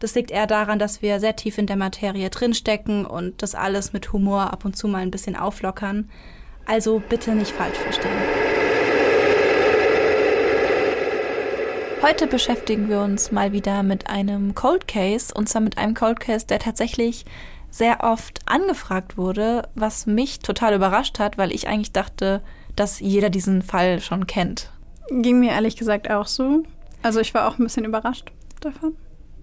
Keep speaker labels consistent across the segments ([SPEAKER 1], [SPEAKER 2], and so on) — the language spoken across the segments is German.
[SPEAKER 1] Das liegt eher daran, dass wir sehr tief in der Materie drinstecken und das alles mit Humor ab und zu mal ein bisschen auflockern. Also bitte nicht falsch verstehen. Heute beschäftigen wir uns mal wieder mit einem Cold Case und zwar mit einem Cold Case, der tatsächlich sehr oft angefragt wurde, was mich total überrascht hat, weil ich eigentlich dachte, dass jeder diesen Fall schon kennt.
[SPEAKER 2] Ging mir ehrlich gesagt auch so. Also ich war auch ein bisschen überrascht davon.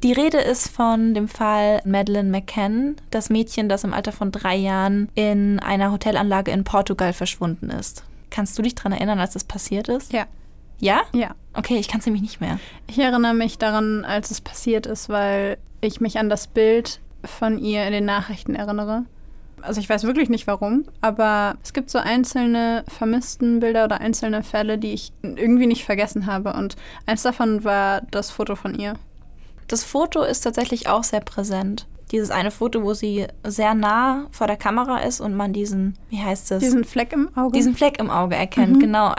[SPEAKER 1] Die Rede ist von dem Fall Madeleine McCann, das Mädchen, das im Alter von drei Jahren in einer Hotelanlage in Portugal verschwunden ist. Kannst du dich daran erinnern, als das passiert ist?
[SPEAKER 2] Ja.
[SPEAKER 1] Ja?
[SPEAKER 2] Ja.
[SPEAKER 1] Okay, ich kann es nämlich nicht mehr.
[SPEAKER 2] Ich erinnere mich daran, als es passiert ist, weil ich mich an das Bild von ihr in den Nachrichten erinnere. Also ich weiß wirklich nicht warum, aber es gibt so einzelne vermissten Bilder oder einzelne Fälle, die ich irgendwie nicht vergessen habe. Und eins davon war das Foto von ihr.
[SPEAKER 1] Das Foto ist tatsächlich auch sehr präsent. Dieses eine Foto, wo sie sehr nah vor der Kamera ist und man diesen, wie heißt das?
[SPEAKER 2] Diesen Fleck im Auge.
[SPEAKER 1] Diesen Fleck im Auge erkennt, mhm. genau.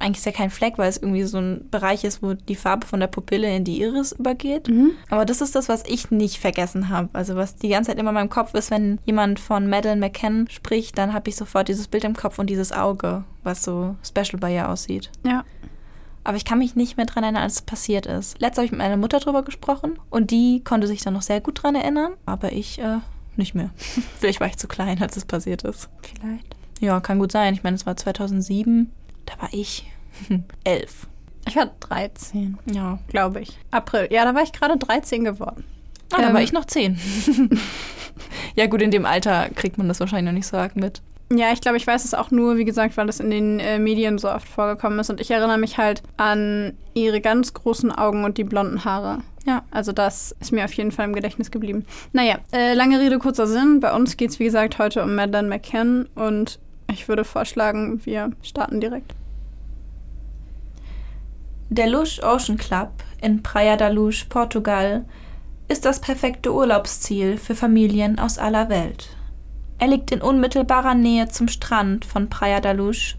[SPEAKER 1] Eigentlich ist ja kein Fleck, weil es irgendwie so ein Bereich ist, wo die Farbe von der Pupille in die Iris übergeht. Mhm. Aber das ist das, was ich nicht vergessen habe. Also was die ganze Zeit immer in meinem Kopf ist, wenn jemand von Madeleine McCann spricht, dann habe ich sofort dieses Bild im Kopf und dieses Auge, was so special bei ihr aussieht.
[SPEAKER 2] Ja
[SPEAKER 1] aber ich kann mich nicht mehr dran erinnern, als es passiert ist. Letztes habe ich mit meiner Mutter drüber gesprochen und die konnte sich dann noch sehr gut dran erinnern, aber ich äh, nicht mehr. Vielleicht war ich zu klein, als es passiert ist.
[SPEAKER 2] Vielleicht.
[SPEAKER 1] Ja, kann gut sein. Ich meine, es war 2007. Da war ich elf.
[SPEAKER 2] Ich war 13.
[SPEAKER 1] Ja.
[SPEAKER 2] Glaube ich. April. Ja, da war ich gerade 13 geworden.
[SPEAKER 1] Ah, ähm, da war ich noch 10. ja, gut, in dem Alter kriegt man das wahrscheinlich noch nicht so arg mit.
[SPEAKER 2] Ja, ich glaube, ich weiß es auch nur, wie gesagt, weil es in den äh, Medien so oft vorgekommen ist. Und ich erinnere mich halt an ihre ganz großen Augen und die blonden Haare. Ja, also das ist mir auf jeden Fall im Gedächtnis geblieben. Naja, äh, lange Rede, kurzer Sinn. Bei uns geht es, wie gesagt, heute um Madeleine McCann. Und ich würde vorschlagen, wir starten direkt.
[SPEAKER 1] Der Lush Ocean Club in Praia da Luz, Portugal, ist das perfekte Urlaubsziel für Familien aus aller Welt. Er liegt in unmittelbarer Nähe zum Strand von Praia da Luz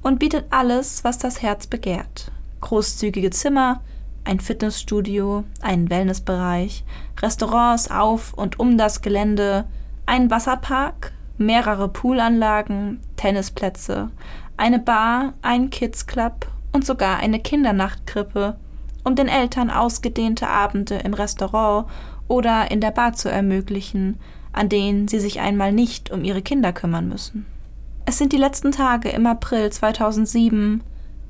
[SPEAKER 1] und bietet alles, was das Herz begehrt. Großzügige Zimmer, ein Fitnessstudio, einen Wellnessbereich, Restaurants auf und um das Gelände, einen Wasserpark, mehrere Poolanlagen, Tennisplätze, eine Bar, ein Kids Club und sogar eine Kindernachtkrippe, um den Eltern ausgedehnte Abende im Restaurant oder in der Bar zu ermöglichen an denen sie sich einmal nicht um ihre Kinder kümmern müssen. Es sind die letzten Tage im April 2007,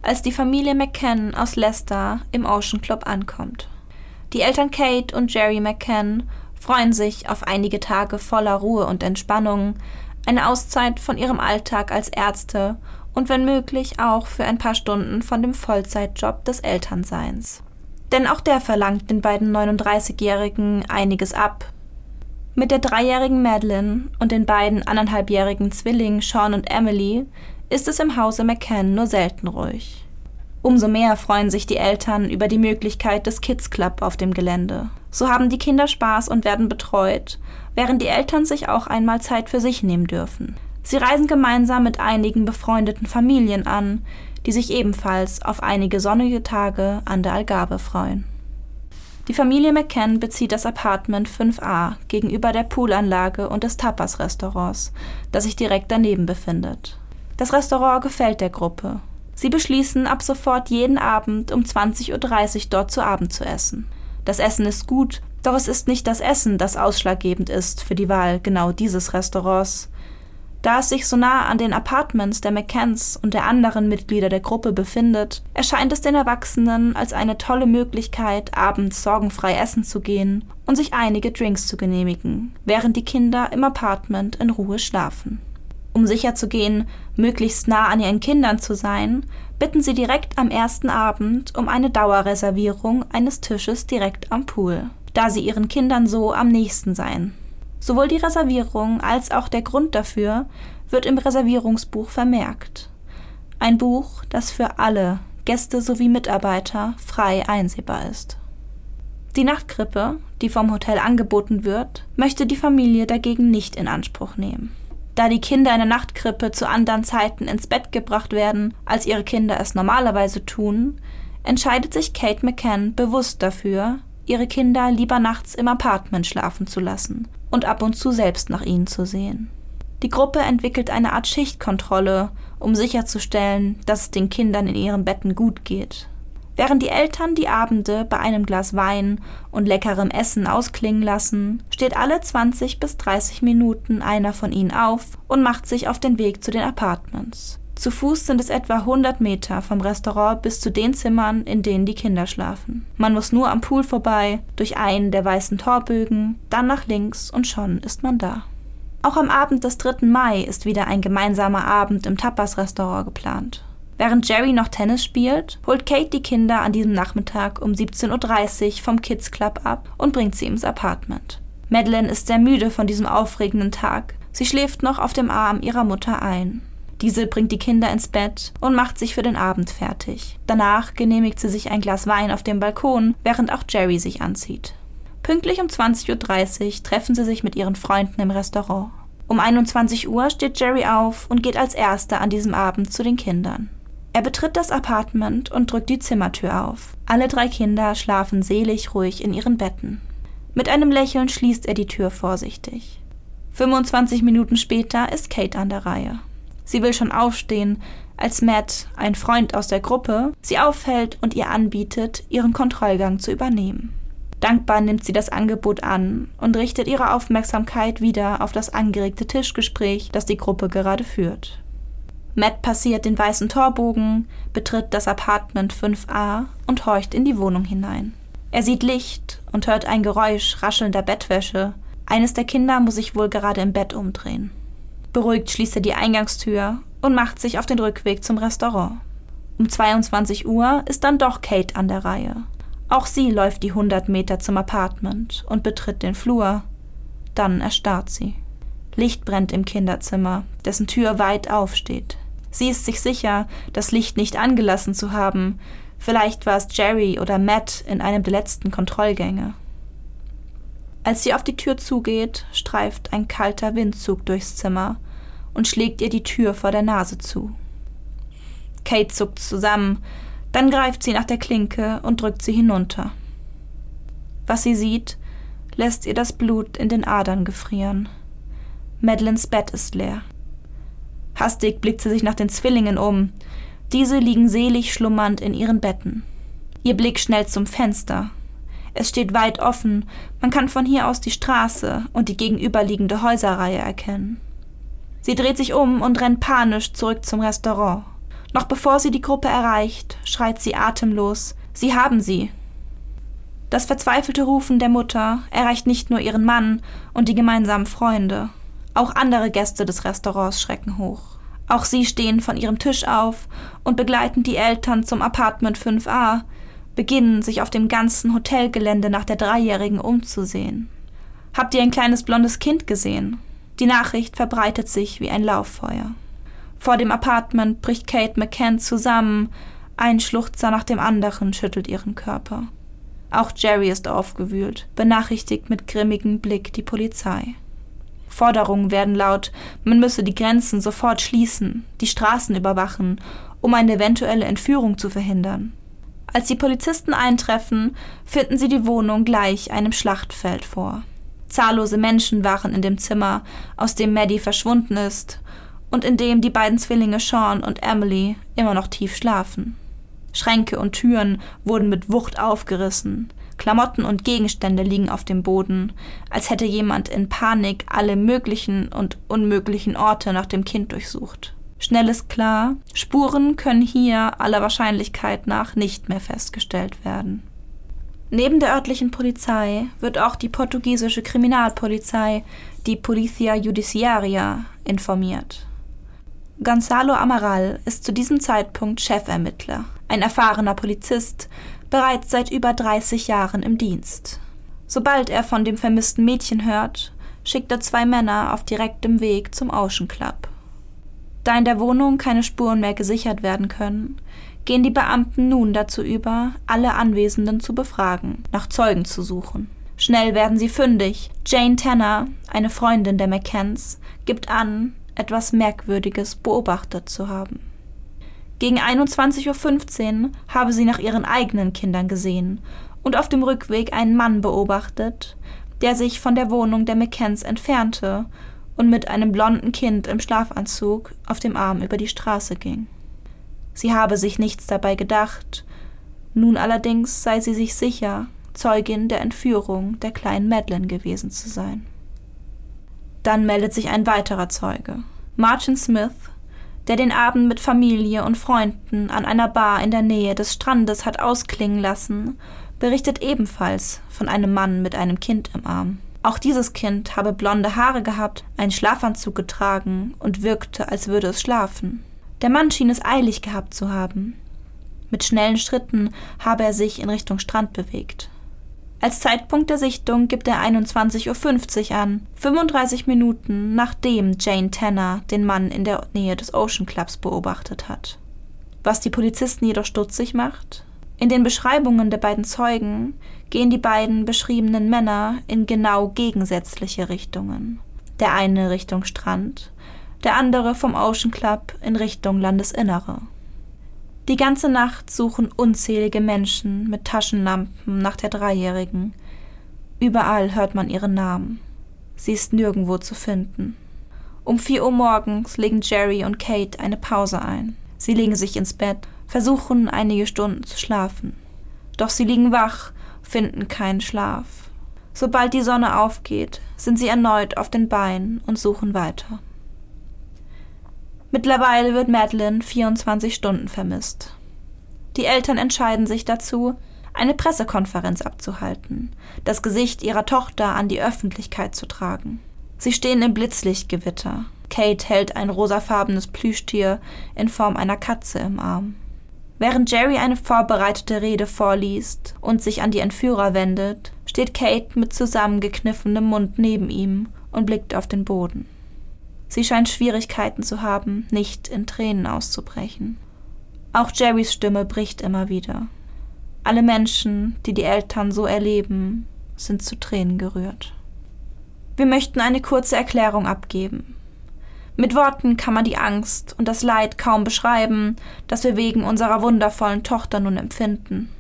[SPEAKER 1] als die Familie McCann aus Leicester im Ocean Club ankommt. Die Eltern Kate und Jerry McCann freuen sich auf einige Tage voller Ruhe und Entspannung, eine Auszeit von ihrem Alltag als Ärzte und wenn möglich auch für ein paar Stunden von dem Vollzeitjob des Elternseins. Denn auch der verlangt den beiden 39-Jährigen einiges ab, mit der dreijährigen Madeline und den beiden anderthalbjährigen Zwillingen Sean und Emily ist es im Hause McCann nur selten ruhig. Umso mehr freuen sich die Eltern über die Möglichkeit des Kids Club auf dem Gelände. So haben die Kinder Spaß und werden betreut, während die Eltern sich auch einmal Zeit für sich nehmen dürfen. Sie reisen gemeinsam mit einigen befreundeten Familien an, die sich ebenfalls auf einige sonnige Tage an der Algarve freuen. Die Familie McCann bezieht das Apartment 5a gegenüber der Poolanlage und des Tapas-Restaurants, das sich direkt daneben befindet. Das Restaurant gefällt der Gruppe. Sie beschließen, ab sofort jeden Abend um 20.30 Uhr dort zu Abend zu essen. Das Essen ist gut, doch es ist nicht das Essen, das ausschlaggebend ist für die Wahl genau dieses Restaurants. Da es sich so nah an den Apartments der McCanns und der anderen Mitglieder der Gruppe befindet, erscheint es den Erwachsenen als eine tolle Möglichkeit, abends sorgenfrei essen zu gehen und sich einige Drinks zu genehmigen, während die Kinder im Apartment in Ruhe schlafen. Um sicherzugehen, möglichst nah an ihren Kindern zu sein, bitten sie direkt am ersten Abend um eine Dauerreservierung eines Tisches direkt am Pool, da sie ihren Kindern so am nächsten seien. Sowohl die Reservierung als auch der Grund dafür wird im Reservierungsbuch vermerkt. Ein Buch, das für alle, Gäste sowie Mitarbeiter, frei einsehbar ist. Die Nachtkrippe, die vom Hotel angeboten wird, möchte die Familie dagegen nicht in Anspruch nehmen. Da die Kinder in der Nachtkrippe zu anderen Zeiten ins Bett gebracht werden, als ihre Kinder es normalerweise tun, entscheidet sich Kate McCann bewusst dafür, ihre Kinder lieber nachts im Apartment schlafen zu lassen und ab und zu selbst nach ihnen zu sehen. Die Gruppe entwickelt eine Art Schichtkontrolle, um sicherzustellen, dass es den Kindern in ihren Betten gut geht. Während die Eltern die Abende bei einem Glas Wein und leckerem Essen ausklingen lassen, steht alle 20 bis 30 Minuten einer von ihnen auf und macht sich auf den Weg zu den Apartments. Zu Fuß sind es etwa 100 Meter vom Restaurant bis zu den Zimmern, in denen die Kinder schlafen. Man muss nur am Pool vorbei, durch einen der weißen Torbögen, dann nach links und schon ist man da. Auch am Abend des 3. Mai ist wieder ein gemeinsamer Abend im Tapas-Restaurant geplant. Während Jerry noch Tennis spielt, holt Kate die Kinder an diesem Nachmittag um 17.30 Uhr vom Kids Club ab und bringt sie ins Apartment. Madeline ist sehr müde von diesem aufregenden Tag. Sie schläft noch auf dem Arm ihrer Mutter ein. Diese bringt die Kinder ins Bett und macht sich für den Abend fertig. Danach genehmigt sie sich ein Glas Wein auf dem Balkon, während auch Jerry sich anzieht. Pünktlich um 20.30 Uhr treffen sie sich mit ihren Freunden im Restaurant. Um 21 Uhr steht Jerry auf und geht als erster an diesem Abend zu den Kindern. Er betritt das Apartment und drückt die Zimmertür auf. Alle drei Kinder schlafen selig ruhig in ihren Betten. Mit einem Lächeln schließt er die Tür vorsichtig. 25 Minuten später ist Kate an der Reihe. Sie will schon aufstehen, als Matt, ein Freund aus der Gruppe, sie auffällt und ihr anbietet, ihren Kontrollgang zu übernehmen. Dankbar nimmt sie das Angebot an und richtet ihre Aufmerksamkeit wieder auf das angeregte Tischgespräch, das die Gruppe gerade führt. Matt passiert den weißen Torbogen, betritt das Apartment 5a und horcht in die Wohnung hinein. Er sieht Licht und hört ein Geräusch raschelnder Bettwäsche. Eines der Kinder muss sich wohl gerade im Bett umdrehen. Beruhigt schließt er die Eingangstür und macht sich auf den Rückweg zum Restaurant. Um 22 Uhr ist dann doch Kate an der Reihe. Auch sie läuft die 100 Meter zum Apartment und betritt den Flur. Dann erstarrt sie. Licht brennt im Kinderzimmer, dessen Tür weit aufsteht. Sie ist sich sicher, das Licht nicht angelassen zu haben. Vielleicht war es Jerry oder Matt in einem der letzten Kontrollgänge. Als sie auf die Tür zugeht, streift ein kalter Windzug durchs Zimmer und schlägt ihr die Tür vor der Nase zu. Kate zuckt zusammen, dann greift sie nach der Klinke und drückt sie hinunter. Was sie sieht, lässt ihr das Blut in den Adern gefrieren. Madeleines Bett ist leer. Hastig blickt sie sich nach den Zwillingen um. Diese liegen selig schlummernd in ihren Betten. Ihr Blick schnellt zum Fenster. Es steht weit offen, man kann von hier aus die Straße und die gegenüberliegende Häuserreihe erkennen. Sie dreht sich um und rennt panisch zurück zum Restaurant. Noch bevor sie die Gruppe erreicht, schreit sie atemlos Sie haben sie. Das verzweifelte Rufen der Mutter erreicht nicht nur ihren Mann und die gemeinsamen Freunde. Auch andere Gäste des Restaurants schrecken hoch. Auch sie stehen von ihrem Tisch auf und begleiten die Eltern zum Apartment 5a, beginnen sich auf dem ganzen Hotelgelände nach der Dreijährigen umzusehen. Habt ihr ein kleines blondes Kind gesehen? Die Nachricht verbreitet sich wie ein Lauffeuer. Vor dem Apartment bricht Kate McCann zusammen, ein Schluchzer nach dem anderen schüttelt ihren Körper. Auch Jerry ist aufgewühlt, benachrichtigt mit grimmigem Blick die Polizei. Forderungen werden laut, man müsse die Grenzen sofort schließen, die Straßen überwachen, um eine eventuelle Entführung zu verhindern. Als die Polizisten eintreffen, finden sie die Wohnung gleich einem Schlachtfeld vor. Zahllose Menschen waren in dem Zimmer, aus dem Maddie verschwunden ist und in dem die beiden Zwillinge Sean und Emily immer noch tief schlafen. Schränke und Türen wurden mit Wucht aufgerissen, Klamotten und Gegenstände liegen auf dem Boden, als hätte jemand in Panik alle möglichen und unmöglichen Orte nach dem Kind durchsucht. Schnell ist klar, Spuren können hier aller Wahrscheinlichkeit nach nicht mehr festgestellt werden. Neben der örtlichen Polizei wird auch die portugiesische Kriminalpolizei, die Policia Judiciaria, informiert. Gonzalo Amaral ist zu diesem Zeitpunkt Chefermittler, ein erfahrener Polizist, bereits seit über 30 Jahren im Dienst. Sobald er von dem vermissten Mädchen hört, schickt er zwei Männer auf direktem Weg zum Ocean Club. Da in der Wohnung keine Spuren mehr gesichert werden können, gehen die Beamten nun dazu über, alle Anwesenden zu befragen, nach Zeugen zu suchen. Schnell werden sie fündig. Jane Tanner, eine Freundin der McCanns, gibt an, etwas Merkwürdiges beobachtet zu haben. Gegen 21.15 Uhr habe sie nach ihren eigenen Kindern gesehen und auf dem Rückweg einen Mann beobachtet, der sich von der Wohnung der McCanns entfernte und mit einem blonden Kind im Schlafanzug auf dem Arm über die Straße ging. Sie habe sich nichts dabei gedacht, nun allerdings sei sie sich sicher, Zeugin der Entführung der kleinen Madeline gewesen zu sein. Dann meldet sich ein weiterer Zeuge, Martin Smith, der den Abend mit Familie und Freunden an einer Bar in der Nähe des Strandes hat ausklingen lassen, berichtet ebenfalls von einem Mann mit einem Kind im Arm. Auch dieses Kind habe blonde Haare gehabt, einen Schlafanzug getragen und wirkte, als würde es schlafen. Der Mann schien es eilig gehabt zu haben. Mit schnellen Schritten habe er sich in Richtung Strand bewegt. Als Zeitpunkt der Sichtung gibt er 21.50 Uhr an, 35 Minuten nachdem Jane Tanner den Mann in der Nähe des Ocean Clubs beobachtet hat. Was die Polizisten jedoch stutzig macht? In den Beschreibungen der beiden Zeugen gehen die beiden beschriebenen Männer in genau gegensätzliche Richtungen. Der eine Richtung Strand, der andere vom Ocean Club in Richtung Landesinnere. Die ganze Nacht suchen unzählige Menschen mit Taschenlampen nach der Dreijährigen. Überall hört man ihren Namen. Sie ist nirgendwo zu finden. Um vier Uhr morgens legen Jerry und Kate eine Pause ein. Sie legen sich ins Bett, versuchen einige Stunden zu schlafen. Doch sie liegen wach, finden keinen Schlaf. Sobald die Sonne aufgeht, sind sie erneut auf den Beinen und suchen weiter. Mittlerweile wird Madeline 24 Stunden vermisst. Die Eltern entscheiden sich dazu, eine Pressekonferenz abzuhalten, das Gesicht ihrer Tochter an die Öffentlichkeit zu tragen. Sie stehen im Blitzlichtgewitter. Kate hält ein rosafarbenes Plüschtier in Form einer Katze im Arm. Während Jerry eine vorbereitete Rede vorliest und sich an die Entführer wendet, steht Kate mit zusammengekniffenem Mund neben ihm und blickt auf den Boden. Sie scheint Schwierigkeiten zu haben, nicht in Tränen auszubrechen. Auch Jerrys Stimme bricht immer wieder. Alle Menschen, die die Eltern so erleben, sind zu Tränen gerührt. Wir möchten eine kurze Erklärung abgeben. Mit Worten kann man die Angst und das Leid kaum beschreiben, das wir wegen unserer wundervollen Tochter nun empfinden.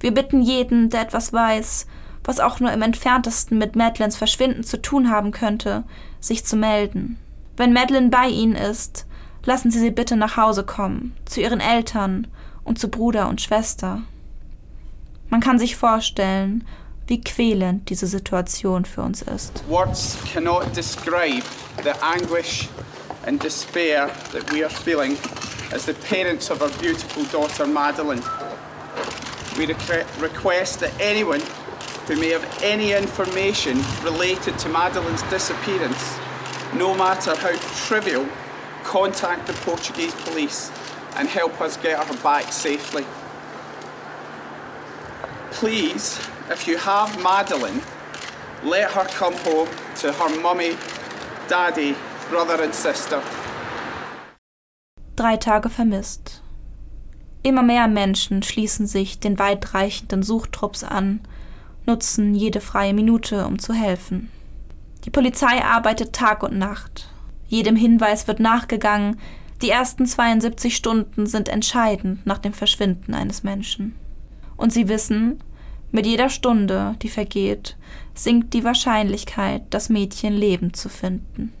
[SPEAKER 1] Wir bitten jeden, der etwas weiß, was auch nur im entferntesten mit Madeleines Verschwinden zu tun haben könnte, sich zu melden. Wenn Madeline bei Ihnen ist, lassen Sie sie bitte nach Hause kommen, zu Ihren Eltern und zu Bruder und Schwester. Man kann sich vorstellen, wie quälend diese Situation für uns ist.
[SPEAKER 3] Words cannot describe the anguish and despair that we are feeling as the parents of our beautiful daughter Madeline. We request that anyone who may have any information related to Madeline's disappearance, no matter how trivial, contact the Portuguese police and help us get her back safely. Please, if you have Madeline, let her come home to her mummy, daddy, brother and sister.
[SPEAKER 1] Drei Tage vermisst. Immer mehr Menschen schließen sich den weitreichenden Suchtrupps an, nutzen jede freie Minute, um zu helfen. Die Polizei arbeitet Tag und Nacht. Jedem Hinweis wird nachgegangen. Die ersten 72 Stunden sind entscheidend nach dem Verschwinden eines Menschen. Und sie wissen, mit jeder Stunde, die vergeht, sinkt die Wahrscheinlichkeit, das Mädchen lebend zu finden.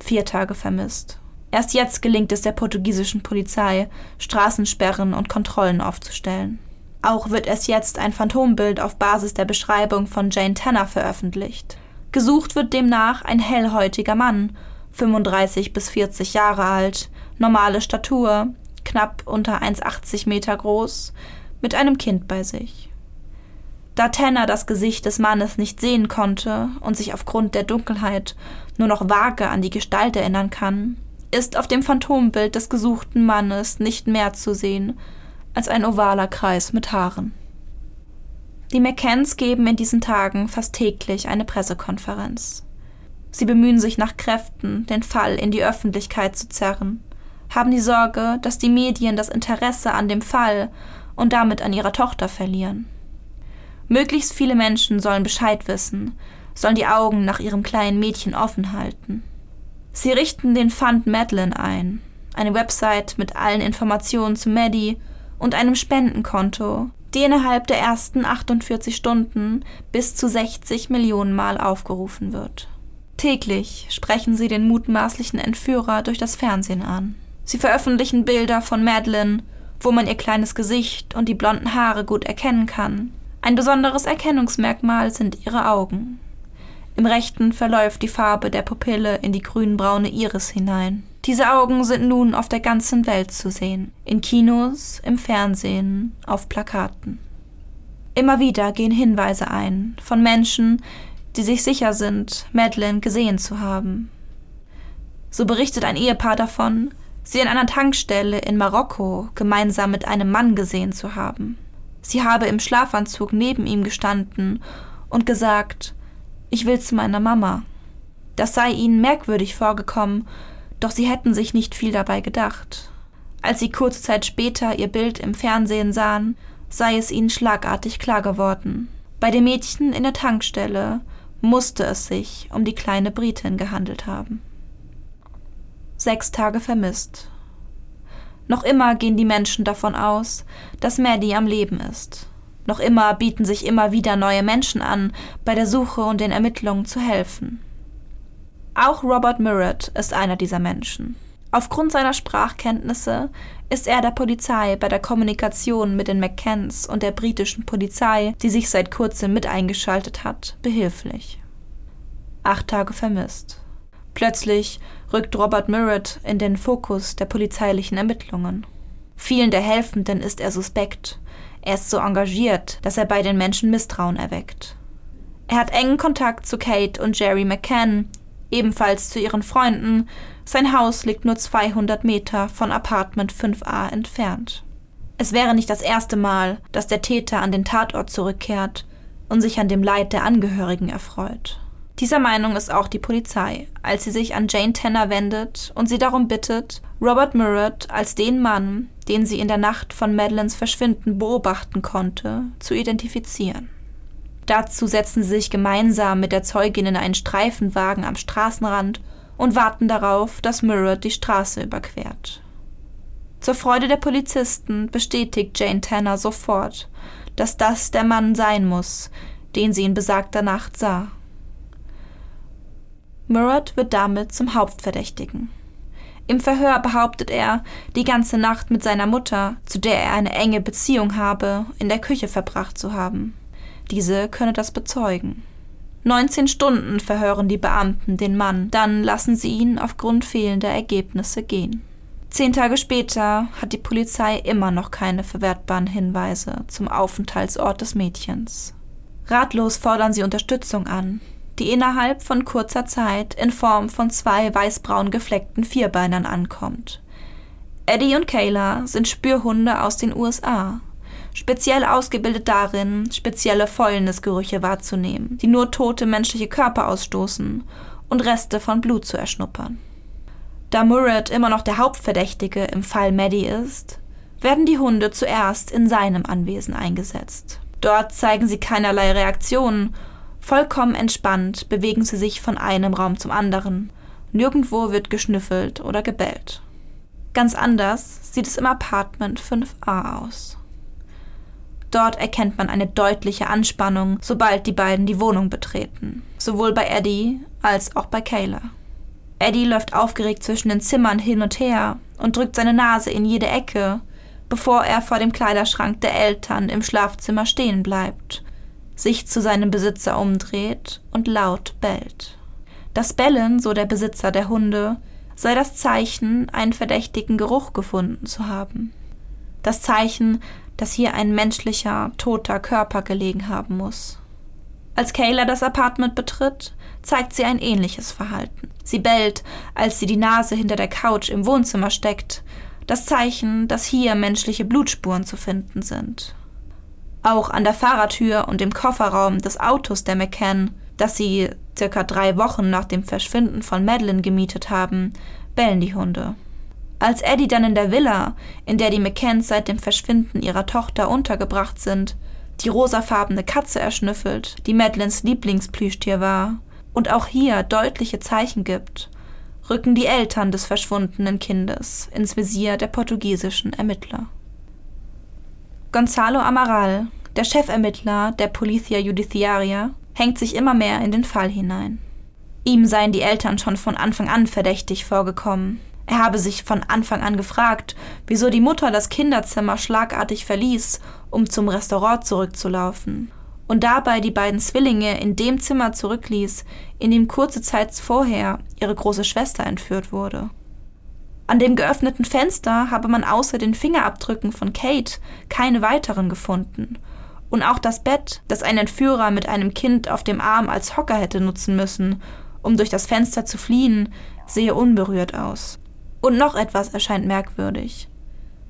[SPEAKER 1] Vier Tage vermisst. Erst jetzt gelingt es der portugiesischen Polizei, Straßensperren und Kontrollen aufzustellen. Auch wird erst jetzt ein Phantombild auf Basis der Beschreibung von Jane Tanner veröffentlicht. Gesucht wird demnach ein hellhäutiger Mann, 35 bis 40 Jahre alt, normale Statur, knapp unter 1,80 Meter groß, mit einem Kind bei sich. Da Tanner das Gesicht des Mannes nicht sehen konnte und sich aufgrund der Dunkelheit nur noch vage an die Gestalt erinnern kann, ist auf dem Phantombild des gesuchten Mannes nicht mehr zu sehen als ein ovaler Kreis mit Haaren. Die McCanns geben in diesen Tagen fast täglich eine Pressekonferenz. Sie bemühen sich nach Kräften, den Fall in die Öffentlichkeit zu zerren, haben die Sorge, dass die Medien das Interesse an dem Fall und damit an ihrer Tochter verlieren. Möglichst viele Menschen sollen Bescheid wissen, sollen die Augen nach ihrem kleinen Mädchen offen halten. Sie richten den Fund Madeline ein, eine Website mit allen Informationen zu Maddie und einem Spendenkonto, die innerhalb der ersten 48 Stunden bis zu 60 Millionen Mal aufgerufen wird. Täglich sprechen sie den mutmaßlichen Entführer durch das Fernsehen an. Sie veröffentlichen Bilder von Madeline, wo man ihr kleines Gesicht und die blonden Haare gut erkennen kann. Ein besonderes Erkennungsmerkmal sind ihre Augen. Im rechten verläuft die Farbe der Pupille in die grünbraune Iris hinein. Diese Augen sind nun auf der ganzen Welt zu sehen. In Kinos, im Fernsehen, auf Plakaten. Immer wieder gehen Hinweise ein von Menschen, die sich sicher sind, Madeleine gesehen zu haben. So berichtet ein Ehepaar davon, sie an einer Tankstelle in Marokko gemeinsam mit einem Mann gesehen zu haben. Sie habe im Schlafanzug neben ihm gestanden und gesagt, ich will zu meiner Mama. Das sei ihnen merkwürdig vorgekommen doch sie hätten sich nicht viel dabei gedacht. Als sie kurze Zeit später ihr Bild im Fernsehen sahen, sei es ihnen schlagartig klar geworden. Bei dem Mädchen in der Tankstelle musste es sich um die kleine Britin gehandelt haben. Sechs Tage vermisst. Noch immer gehen die Menschen davon aus, dass Maddie am Leben ist. Noch immer bieten sich immer wieder neue Menschen an, bei der Suche und den Ermittlungen zu helfen. Auch Robert Murrett ist einer dieser Menschen. Aufgrund seiner Sprachkenntnisse ist er der Polizei bei der Kommunikation mit den McCanns und der britischen Polizei, die sich seit kurzem mit eingeschaltet hat, behilflich. Acht Tage vermisst. Plötzlich rückt Robert Murrett in den Fokus der polizeilichen Ermittlungen. Vielen der Helfenden ist er suspekt. Er ist so engagiert, dass er bei den Menschen Misstrauen erweckt. Er hat engen Kontakt zu Kate und Jerry McCann, ebenfalls zu ihren Freunden, sein Haus liegt nur 200 Meter von Apartment 5a entfernt. Es wäre nicht das erste Mal, dass der Täter an den Tatort zurückkehrt und sich an dem Leid der Angehörigen erfreut. Dieser Meinung ist auch die Polizei, als sie sich an Jane Tanner wendet und sie darum bittet, Robert Murrett als den Mann, den sie in der Nacht von Madeleines Verschwinden beobachten konnte, zu identifizieren. Dazu setzen sie sich gemeinsam mit der Zeugin in einen Streifenwagen am Straßenrand und warten darauf, dass Murrett die Straße überquert. Zur Freude der Polizisten bestätigt Jane Tanner sofort, dass das der Mann sein muss, den sie in besagter Nacht sah. Murrett wird damit zum Hauptverdächtigen. Im Verhör behauptet er, die ganze Nacht mit seiner Mutter, zu der er eine enge Beziehung habe, in der Küche verbracht zu haben. Diese könne das bezeugen. 19 Stunden verhören die Beamten den Mann, dann lassen sie ihn aufgrund fehlender Ergebnisse gehen. Zehn Tage später hat die Polizei immer noch keine verwertbaren Hinweise zum Aufenthaltsort des Mädchens. Ratlos fordern sie Unterstützung an, die innerhalb von kurzer Zeit in Form von zwei weißbraun gefleckten Vierbeinern ankommt. Eddie und Kayla sind Spürhunde aus den USA speziell ausgebildet darin, spezielle Fäulnisgerüche wahrzunehmen, die nur tote menschliche Körper ausstoßen und Reste von Blut zu erschnuppern. Da Murrett immer noch der Hauptverdächtige im Fall Maddie ist, werden die Hunde zuerst in seinem Anwesen eingesetzt. Dort zeigen sie keinerlei Reaktionen, vollkommen entspannt bewegen sie sich von einem Raum zum anderen, nirgendwo wird geschnüffelt oder gebellt. Ganz anders sieht es im Apartment 5a aus. Dort erkennt man eine deutliche Anspannung, sobald die beiden die Wohnung betreten. Sowohl bei Eddie als auch bei Kayla. Eddie läuft aufgeregt zwischen den Zimmern hin und her und drückt seine Nase in jede Ecke, bevor er vor dem Kleiderschrank der Eltern im Schlafzimmer stehen bleibt, sich zu seinem Besitzer umdreht und laut bellt. Das Bellen, so der Besitzer der Hunde, sei das Zeichen, einen verdächtigen Geruch gefunden zu haben. Das Zeichen, dass hier ein menschlicher, toter Körper gelegen haben muss. Als Kayla das Apartment betritt, zeigt sie ein ähnliches Verhalten. Sie bellt, als sie die Nase hinter der Couch im Wohnzimmer steckt, das Zeichen, dass hier menschliche Blutspuren zu finden sind. Auch an der Fahrertür und im Kofferraum des Autos der McCann, das sie circa drei Wochen nach dem Verschwinden von Madeline gemietet haben, bellen die Hunde. Als Eddie dann in der Villa, in der die McCanns seit dem Verschwinden ihrer Tochter untergebracht sind, die rosafarbene Katze erschnüffelt, die Madeleines Lieblingsplüschtier war, und auch hier deutliche Zeichen gibt, rücken die Eltern des verschwundenen Kindes ins Visier der portugiesischen Ermittler. Gonzalo Amaral, der Chefermittler der Policia Judiciaria, hängt sich immer mehr in den Fall hinein. Ihm seien die Eltern schon von Anfang an verdächtig vorgekommen. Er habe sich von Anfang an gefragt, wieso die Mutter das Kinderzimmer schlagartig verließ, um zum Restaurant zurückzulaufen, und dabei die beiden Zwillinge in dem Zimmer zurückließ, in dem kurze Zeit vorher ihre große Schwester entführt wurde. An dem geöffneten Fenster habe man außer den Fingerabdrücken von Kate keine weiteren gefunden, und auch das Bett, das ein Entführer mit einem Kind auf dem Arm als Hocker hätte nutzen müssen, um durch das Fenster zu fliehen, sehe unberührt aus. Und noch etwas erscheint merkwürdig.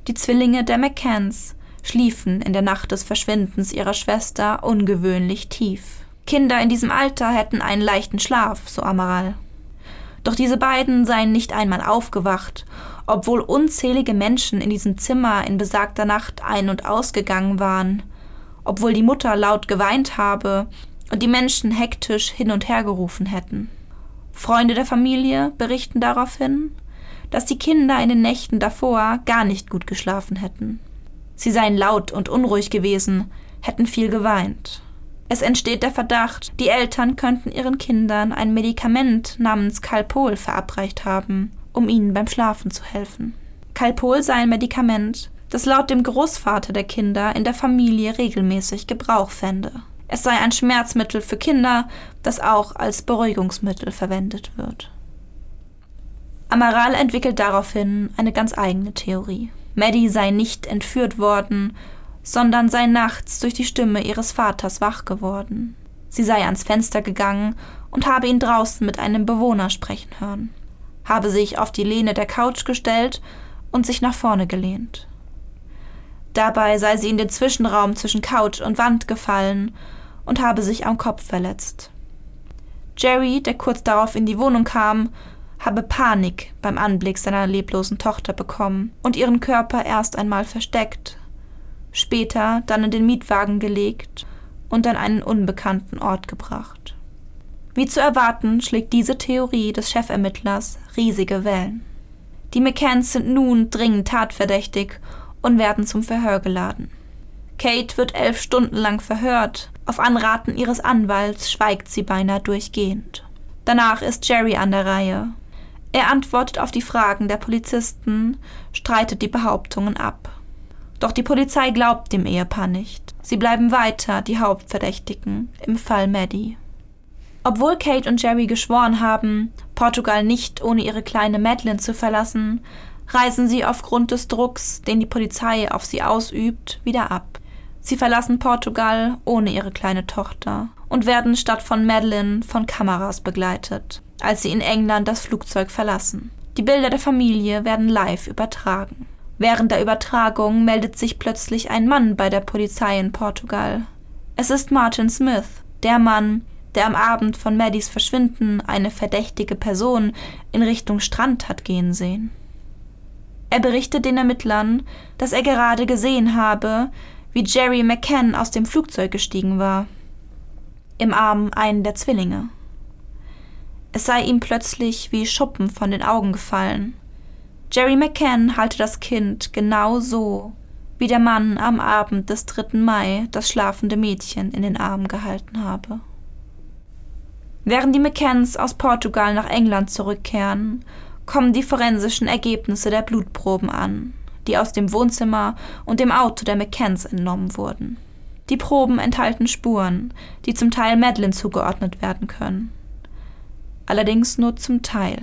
[SPEAKER 1] Die Zwillinge der McCanns schliefen in der Nacht des Verschwindens ihrer Schwester ungewöhnlich tief. Kinder in diesem Alter hätten einen leichten Schlaf, so Amaral. Doch diese beiden seien nicht einmal aufgewacht, obwohl unzählige Menschen in diesem Zimmer in besagter Nacht ein- und ausgegangen waren, obwohl die Mutter laut geweint habe und die Menschen hektisch hin und her gerufen hätten. Freunde der Familie berichten daraufhin, dass die Kinder in den Nächten davor gar nicht gut geschlafen hätten. Sie seien laut und unruhig gewesen, hätten viel geweint. Es entsteht der Verdacht, die Eltern könnten ihren Kindern ein Medikament namens Calpol verabreicht haben, um ihnen beim Schlafen zu helfen. Calpol sei ein Medikament, das laut dem Großvater der Kinder in der Familie regelmäßig Gebrauch fände. Es sei ein Schmerzmittel für Kinder, das auch als Beruhigungsmittel verwendet wird. Amaral entwickelt daraufhin eine ganz eigene Theorie. Maddie sei nicht entführt worden, sondern sei nachts durch die Stimme ihres Vaters wach geworden. Sie sei ans Fenster gegangen und habe ihn draußen mit einem Bewohner sprechen hören, habe sich auf die Lehne der Couch gestellt und sich nach vorne gelehnt. Dabei sei sie in den Zwischenraum zwischen Couch und Wand gefallen und habe sich am Kopf verletzt. Jerry, der kurz darauf in die Wohnung kam, habe Panik beim Anblick seiner leblosen Tochter bekommen und ihren Körper erst einmal versteckt, später dann in den Mietwagen gelegt und an einen unbekannten Ort gebracht. Wie zu erwarten, schlägt diese Theorie des Chefermittlers riesige Wellen. Die McCanns sind nun dringend tatverdächtig und werden zum Verhör geladen. Kate wird elf Stunden lang verhört. Auf Anraten ihres Anwalts schweigt sie beinahe durchgehend. Danach ist Jerry an der Reihe er antwortet auf die Fragen der Polizisten, streitet die Behauptungen ab. Doch die Polizei glaubt dem Ehepaar nicht. Sie bleiben weiter die Hauptverdächtigen im Fall Maddie. Obwohl Kate und Jerry geschworen haben, Portugal nicht ohne ihre kleine Madeline zu verlassen, reisen sie aufgrund des Drucks, den die Polizei auf sie ausübt, wieder ab. Sie verlassen Portugal ohne ihre kleine Tochter und werden statt von Madeline von Kameras begleitet als sie in England das Flugzeug verlassen. Die Bilder der Familie werden live übertragen. Während der Übertragung meldet sich plötzlich ein Mann bei der Polizei in Portugal. Es ist Martin Smith, der Mann, der am Abend von Maddies Verschwinden eine verdächtige Person in Richtung Strand hat gehen sehen. Er berichtet den Ermittlern, dass er gerade gesehen habe, wie Jerry McCann aus dem Flugzeug gestiegen war. Im Arm einen der Zwillinge. Es sei ihm plötzlich wie Schuppen von den Augen gefallen. Jerry McCann halte das Kind genau so, wie der Mann am Abend des 3. Mai das schlafende Mädchen in den Armen gehalten habe. Während die McCanns aus Portugal nach England zurückkehren, kommen die forensischen Ergebnisse der Blutproben an, die aus dem Wohnzimmer und dem Auto der McCanns entnommen wurden. Die Proben enthalten Spuren, die zum Teil Madeline zugeordnet werden können. Allerdings nur zum Teil.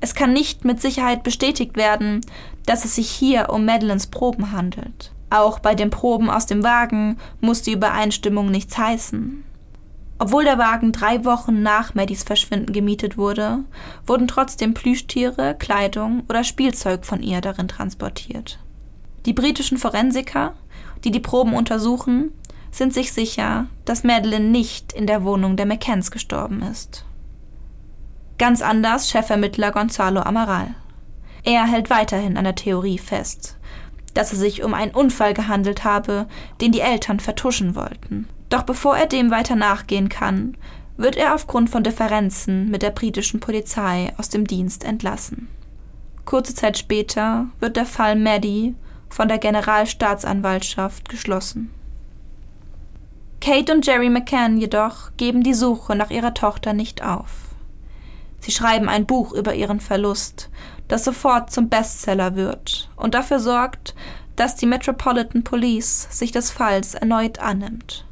[SPEAKER 1] Es kann nicht mit Sicherheit bestätigt werden, dass es sich hier um Madeleines Proben handelt. Auch bei den Proben aus dem Wagen muss die Übereinstimmung nichts heißen. Obwohl der Wagen drei Wochen nach Maddys Verschwinden gemietet wurde, wurden trotzdem Plüschtiere, Kleidung oder Spielzeug von ihr darin transportiert. Die britischen Forensiker, die die Proben untersuchen, sind sich sicher, dass Madeline nicht in der Wohnung der McCanns gestorben ist. Ganz anders Chefermittler Gonzalo Amaral. Er hält weiterhin an der Theorie fest, dass es sich um einen Unfall gehandelt habe, den die Eltern vertuschen wollten. Doch bevor er dem weiter nachgehen kann, wird er aufgrund von Differenzen mit der britischen Polizei aus dem Dienst entlassen. Kurze Zeit später wird der Fall Maddie von der Generalstaatsanwaltschaft geschlossen. Kate und Jerry McCann jedoch geben die Suche nach ihrer Tochter nicht auf. Sie schreiben ein Buch über ihren Verlust, das sofort zum Bestseller wird und dafür sorgt, dass die Metropolitan Police sich des Falls erneut annimmt.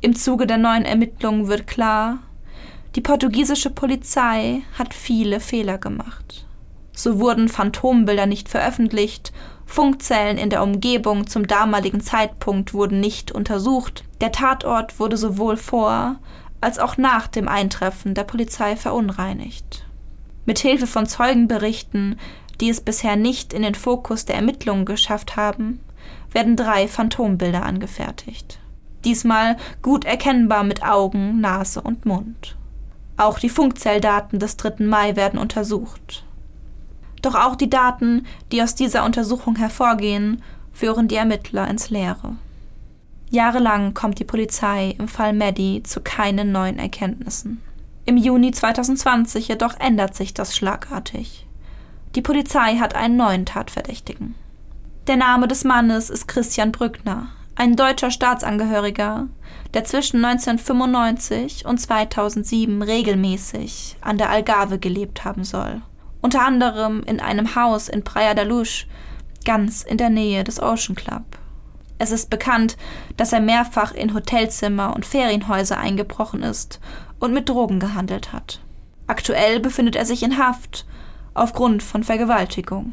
[SPEAKER 1] Im Zuge der neuen Ermittlungen wird klar, die portugiesische Polizei hat viele Fehler gemacht. So wurden Phantombilder nicht veröffentlicht, Funkzellen in der Umgebung zum damaligen Zeitpunkt wurden nicht untersucht, der Tatort wurde sowohl vor als auch nach dem Eintreffen der Polizei verunreinigt. Mit Hilfe von Zeugenberichten, die es bisher nicht in den Fokus der Ermittlungen geschafft haben, werden drei Phantombilder angefertigt diesmal gut erkennbar mit Augen, Nase und Mund. Auch die Funkzelldaten des 3. Mai werden untersucht. Doch auch die Daten, die aus dieser Untersuchung hervorgehen, führen die Ermittler ins Leere. Jahrelang kommt die Polizei im Fall Maddie zu keinen neuen Erkenntnissen. Im Juni 2020 jedoch ändert sich das schlagartig. Die Polizei hat einen neuen Tatverdächtigen. Der Name des Mannes ist Christian Brückner, ein deutscher Staatsangehöriger, der zwischen 1995 und 2007 regelmäßig an der Algarve gelebt haben soll. Unter anderem in einem Haus in Praia da Luz, ganz in der Nähe des Ocean Club. Es ist bekannt, dass er mehrfach in Hotelzimmer und Ferienhäuser eingebrochen ist und mit Drogen gehandelt hat. Aktuell befindet er sich in Haft aufgrund von Vergewaltigung.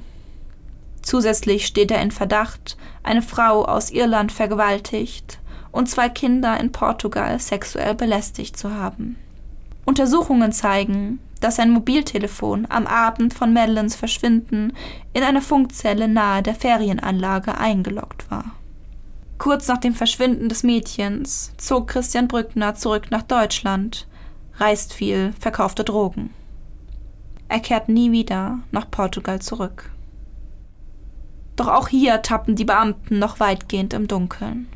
[SPEAKER 1] Zusätzlich steht er in Verdacht, eine Frau aus Irland vergewaltigt und zwei Kinder in Portugal sexuell belästigt zu haben. Untersuchungen zeigen, dass sein Mobiltelefon am Abend von Madeleines Verschwinden in einer Funkzelle nahe der Ferienanlage eingeloggt war. Kurz nach dem Verschwinden des Mädchens zog Christian Brückner zurück nach Deutschland, reist viel, verkaufte Drogen. Er kehrt nie wieder nach Portugal zurück. Doch auch hier tappen die Beamten noch weitgehend im Dunkeln.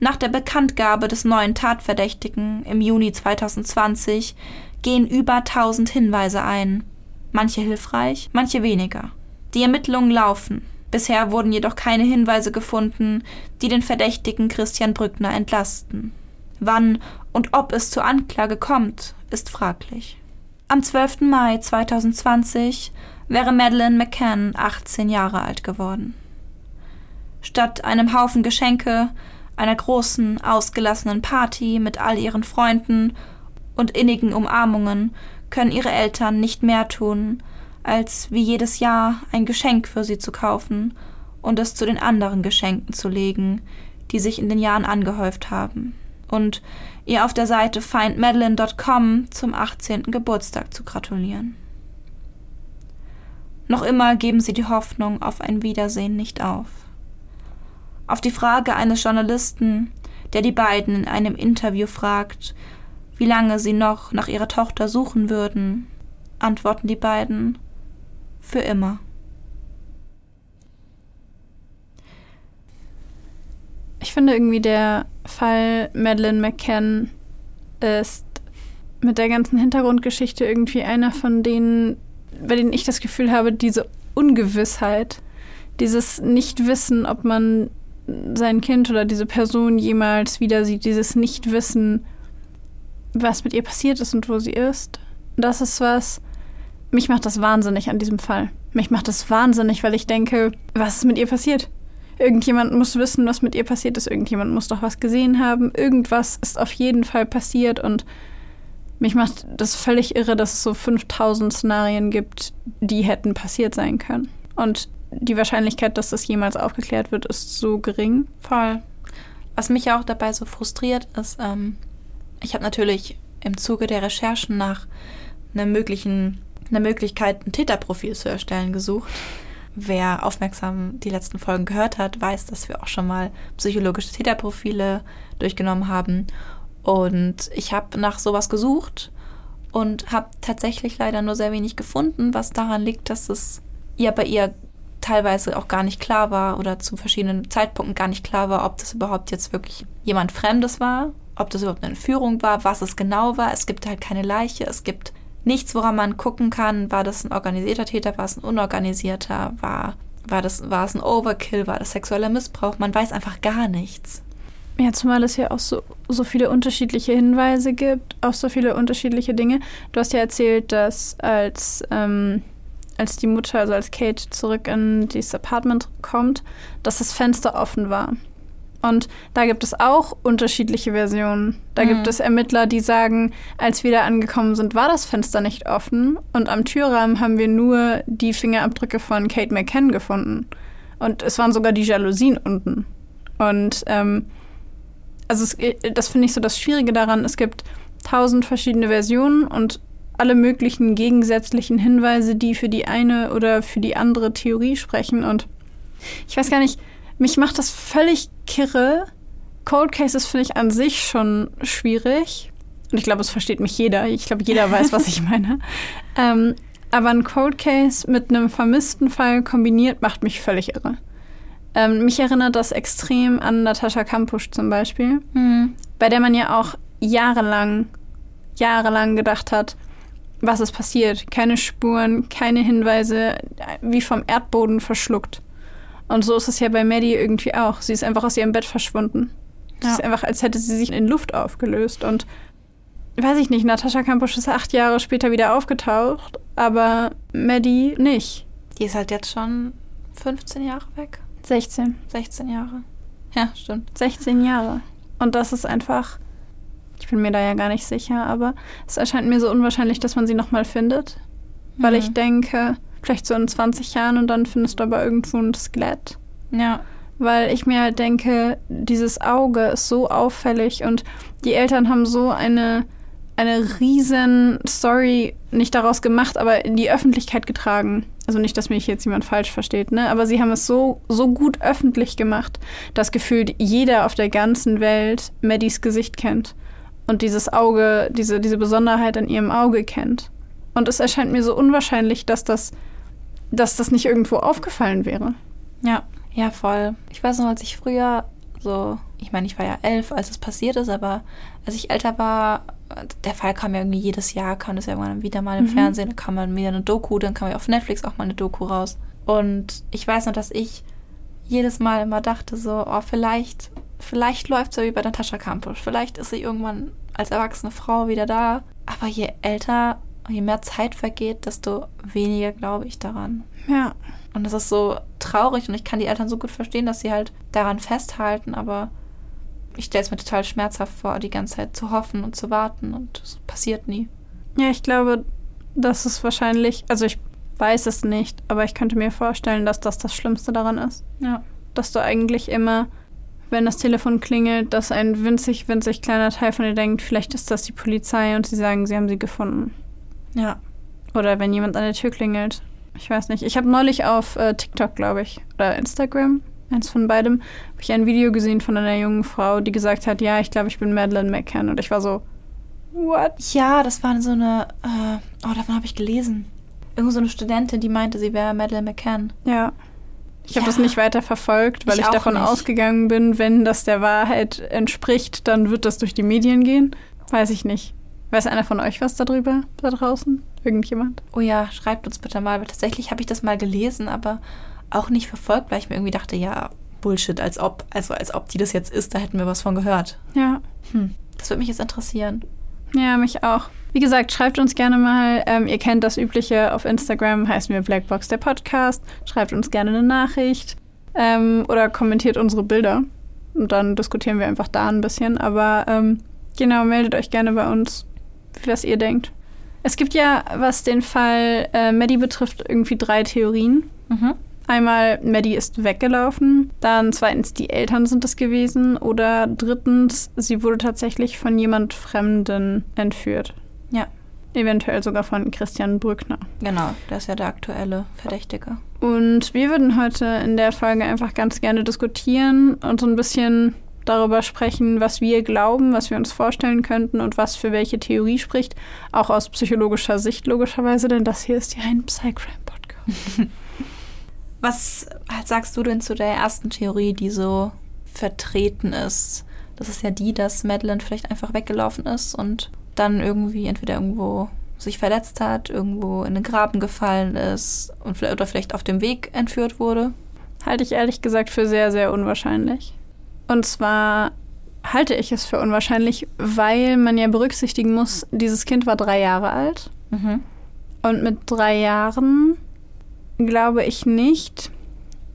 [SPEAKER 1] Nach der Bekanntgabe des neuen Tatverdächtigen im Juni 2020 gehen über 1000 Hinweise ein, manche hilfreich, manche weniger. Die Ermittlungen laufen. Bisher wurden jedoch keine Hinweise gefunden, die den Verdächtigen Christian Brückner entlasten. Wann und ob es zur Anklage kommt, ist fraglich. Am 12. Mai 2020 wäre Madeleine McCann 18 Jahre alt geworden. Statt einem Haufen Geschenke, einer großen, ausgelassenen Party mit all ihren Freunden und innigen Umarmungen können ihre Eltern nicht mehr tun, als wie jedes Jahr ein Geschenk für sie zu kaufen und es zu den anderen Geschenken zu legen, die sich in den Jahren angehäuft haben, und ihr auf der Seite findmadeline.com zum 18. Geburtstag zu gratulieren. Noch immer geben sie die Hoffnung auf ein Wiedersehen nicht auf. Auf die Frage eines Journalisten, der die beiden in einem Interview fragt, wie lange sie noch nach ihrer Tochter suchen würden, antworten die beiden für immer.
[SPEAKER 2] Ich finde irgendwie der Fall Madeleine McCann ist mit der ganzen Hintergrundgeschichte irgendwie einer von denen, bei denen ich das Gefühl habe, diese Ungewissheit, dieses Nichtwissen, ob man sein Kind oder diese Person jemals wieder sieht, dieses Nichtwissen, was mit ihr passiert ist und wo sie ist. Das ist was, mich macht das wahnsinnig an diesem Fall. Mich macht das wahnsinnig, weil ich denke, was ist mit ihr passiert? Irgendjemand muss wissen, was mit ihr passiert ist. Irgendjemand muss doch was gesehen haben. Irgendwas ist auf jeden Fall passiert und mich macht das völlig irre, dass es so 5000 Szenarien gibt, die hätten passiert sein können. Und die Wahrscheinlichkeit, dass das jemals aufgeklärt wird, ist so gering.
[SPEAKER 1] Voll. Was mich auch dabei so frustriert, ist, ähm, ich habe natürlich im Zuge der Recherchen nach einer möglichen, einer Möglichkeit, ein Täterprofil zu erstellen, gesucht. Wer aufmerksam die letzten Folgen gehört hat, weiß, dass wir auch schon mal psychologische Täterprofile durchgenommen haben. Und ich habe nach sowas gesucht und habe tatsächlich leider nur sehr wenig gefunden, was daran liegt, dass es ja bei ihr teilweise auch gar nicht klar war oder zu verschiedenen Zeitpunkten gar nicht klar war, ob das überhaupt jetzt wirklich jemand Fremdes war, ob das überhaupt eine Entführung war, was es genau war. Es gibt halt keine Leiche, es gibt nichts, woran man gucken kann, war das ein organisierter Täter, war es ein unorganisierter, war, war, das, war es ein Overkill, war das sexueller Missbrauch, man weiß einfach gar nichts.
[SPEAKER 2] Ja, zumal es ja auch so, so viele unterschiedliche Hinweise gibt, auch so viele unterschiedliche Dinge. Du hast ja erzählt, dass als, ähm, als die Mutter, also als Kate zurück in dieses Apartment kommt, dass das Fenster offen war. Und da gibt es auch unterschiedliche Versionen. Da mhm. gibt es Ermittler, die sagen, als wir da angekommen sind, war das Fenster nicht offen. Und am Türrahmen haben wir nur die Fingerabdrücke von Kate McCann gefunden. Und es waren sogar die Jalousien unten. Und ähm, also es, das finde ich so das Schwierige daran. Es gibt tausend verschiedene Versionen und alle möglichen gegensätzlichen Hinweise, die für die eine oder für die andere Theorie sprechen. Und ich weiß gar nicht, mich macht das völlig kirre. Cold Cases finde ich an sich schon schwierig. Und ich glaube, es versteht mich jeder. Ich glaube, jeder weiß, was ich meine. Ähm, aber ein Cold Case mit einem vermissten Fall kombiniert macht mich völlig irre. Ähm, mich erinnert das extrem an Natascha Kampusch zum Beispiel, mhm. bei der man ja auch jahrelang, jahrelang gedacht hat, was ist passiert? Keine Spuren, keine Hinweise, wie vom Erdboden verschluckt. Und so ist es ja bei Maddie irgendwie auch. Sie ist einfach aus ihrem Bett verschwunden. Es ja. ist einfach, als hätte sie sich in Luft aufgelöst. Und weiß ich nicht, Natascha Kampusch ist acht Jahre später wieder aufgetaucht, aber Maddie nicht.
[SPEAKER 1] Die ist halt jetzt schon 15 Jahre weg.
[SPEAKER 2] 16.
[SPEAKER 1] 16 Jahre. Ja, stimmt.
[SPEAKER 2] 16 Jahre. Und das ist einfach. Ich bin mir da ja gar nicht sicher, aber es erscheint mir so unwahrscheinlich, dass man sie nochmal findet. Weil mhm. ich denke, Vielleicht so in 20 Jahren und dann findest du aber irgendwo ein Skelett.
[SPEAKER 1] Ja.
[SPEAKER 2] Weil ich mir halt denke, dieses Auge ist so auffällig und die Eltern haben so eine, eine riesen Story nicht daraus gemacht, aber in die Öffentlichkeit getragen. Also nicht, dass mich jetzt jemand falsch versteht, ne? Aber sie haben es so, so gut öffentlich gemacht, dass gefühlt jeder auf der ganzen Welt Maddies Gesicht kennt und dieses Auge, diese, diese Besonderheit in ihrem Auge kennt. Und es erscheint mir so unwahrscheinlich, dass das dass das nicht irgendwo aufgefallen wäre.
[SPEAKER 1] Ja, ja, voll. Ich weiß noch, als ich früher so, ich meine, ich war ja elf, als es passiert ist, aber als ich älter war, der Fall kam ja irgendwie jedes Jahr, kam das ja irgendwann wieder mal im mhm. Fernsehen, dann kam dann wieder eine Doku, dann kam ja auf Netflix auch mal eine Doku raus. Und ich weiß noch, dass ich jedes Mal immer dachte so, oh, vielleicht, vielleicht läuft es ja wie bei Natascha Kampusch. Vielleicht ist sie irgendwann als erwachsene Frau wieder da. Aber je älter je mehr Zeit vergeht, desto weniger glaube ich daran.
[SPEAKER 2] Ja.
[SPEAKER 1] Und das ist so traurig und ich kann die Eltern so gut verstehen, dass sie halt daran festhalten, aber ich stelle es mir total schmerzhaft vor, die ganze Zeit zu hoffen und zu warten und es passiert nie.
[SPEAKER 2] Ja, ich glaube, das ist wahrscheinlich, also ich weiß es nicht, aber ich könnte mir vorstellen, dass das das Schlimmste daran ist.
[SPEAKER 1] Ja.
[SPEAKER 2] Dass du eigentlich immer, wenn das Telefon klingelt, dass ein winzig, winzig kleiner Teil von dir denkt, vielleicht ist das die Polizei und sie sagen, sie haben sie gefunden.
[SPEAKER 1] Ja.
[SPEAKER 2] Oder wenn jemand an der Tür klingelt. Ich weiß nicht. Ich habe neulich auf äh, TikTok, glaube ich, oder Instagram, eins von beidem, habe ich ein Video gesehen von einer jungen Frau, die gesagt hat, ja, ich glaube, ich bin Madeleine McCann. Und ich war so, what?
[SPEAKER 1] Ja, das war so eine, äh, oh, davon habe ich gelesen. Irgend so eine Studentin, die meinte, sie wäre Madeleine McCann.
[SPEAKER 2] Ja. Ich ja. habe das nicht weiter verfolgt, weil ich, ich davon nicht. ausgegangen bin, wenn das der Wahrheit entspricht, dann wird das durch die Medien gehen. Weiß ich nicht. Weiß einer von euch was darüber da draußen? Irgendjemand?
[SPEAKER 1] Oh ja, schreibt uns bitte mal. Weil tatsächlich habe ich das mal gelesen, aber auch nicht verfolgt, weil ich mir irgendwie dachte, ja, Bullshit, als ob, also als ob die das jetzt ist, da hätten wir was von gehört.
[SPEAKER 2] Ja.
[SPEAKER 1] Hm, das würde mich jetzt interessieren.
[SPEAKER 2] Ja, mich auch. Wie gesagt, schreibt uns gerne mal. Ähm, ihr kennt das Übliche auf Instagram, heißen wir Blackbox der Podcast. Schreibt uns gerne eine Nachricht ähm, oder kommentiert unsere Bilder. Und dann diskutieren wir einfach da ein bisschen. Aber ähm, genau, meldet euch gerne bei uns, was ihr denkt. Es gibt ja, was den Fall äh, Maddie betrifft, irgendwie drei Theorien.
[SPEAKER 1] Mhm.
[SPEAKER 2] Einmal, Maddie ist weggelaufen. Dann zweitens, die Eltern sind es gewesen. Oder drittens, sie wurde tatsächlich von jemand Fremden entführt.
[SPEAKER 1] Ja.
[SPEAKER 2] Eventuell sogar von Christian Brückner.
[SPEAKER 1] Genau, der ist ja der aktuelle Verdächtige.
[SPEAKER 2] Und wir würden heute in der Folge einfach ganz gerne diskutieren und so ein bisschen darüber sprechen, was wir glauben, was wir uns vorstellen könnten und was für welche Theorie spricht. Auch aus psychologischer Sicht logischerweise, denn das hier ist ja ein Psycrime-Podcast.
[SPEAKER 1] Was sagst du denn zu der ersten Theorie, die so vertreten ist? Das ist ja die, dass Madeline vielleicht einfach weggelaufen ist und dann irgendwie entweder irgendwo sich verletzt hat, irgendwo in den Graben gefallen ist und vielleicht, oder vielleicht auf dem Weg entführt wurde.
[SPEAKER 2] Halte ich ehrlich gesagt für sehr, sehr unwahrscheinlich. Und zwar halte ich es für unwahrscheinlich, weil man ja berücksichtigen muss, dieses Kind war drei Jahre alt.
[SPEAKER 1] Mhm.
[SPEAKER 2] Und mit drei Jahren glaube ich nicht,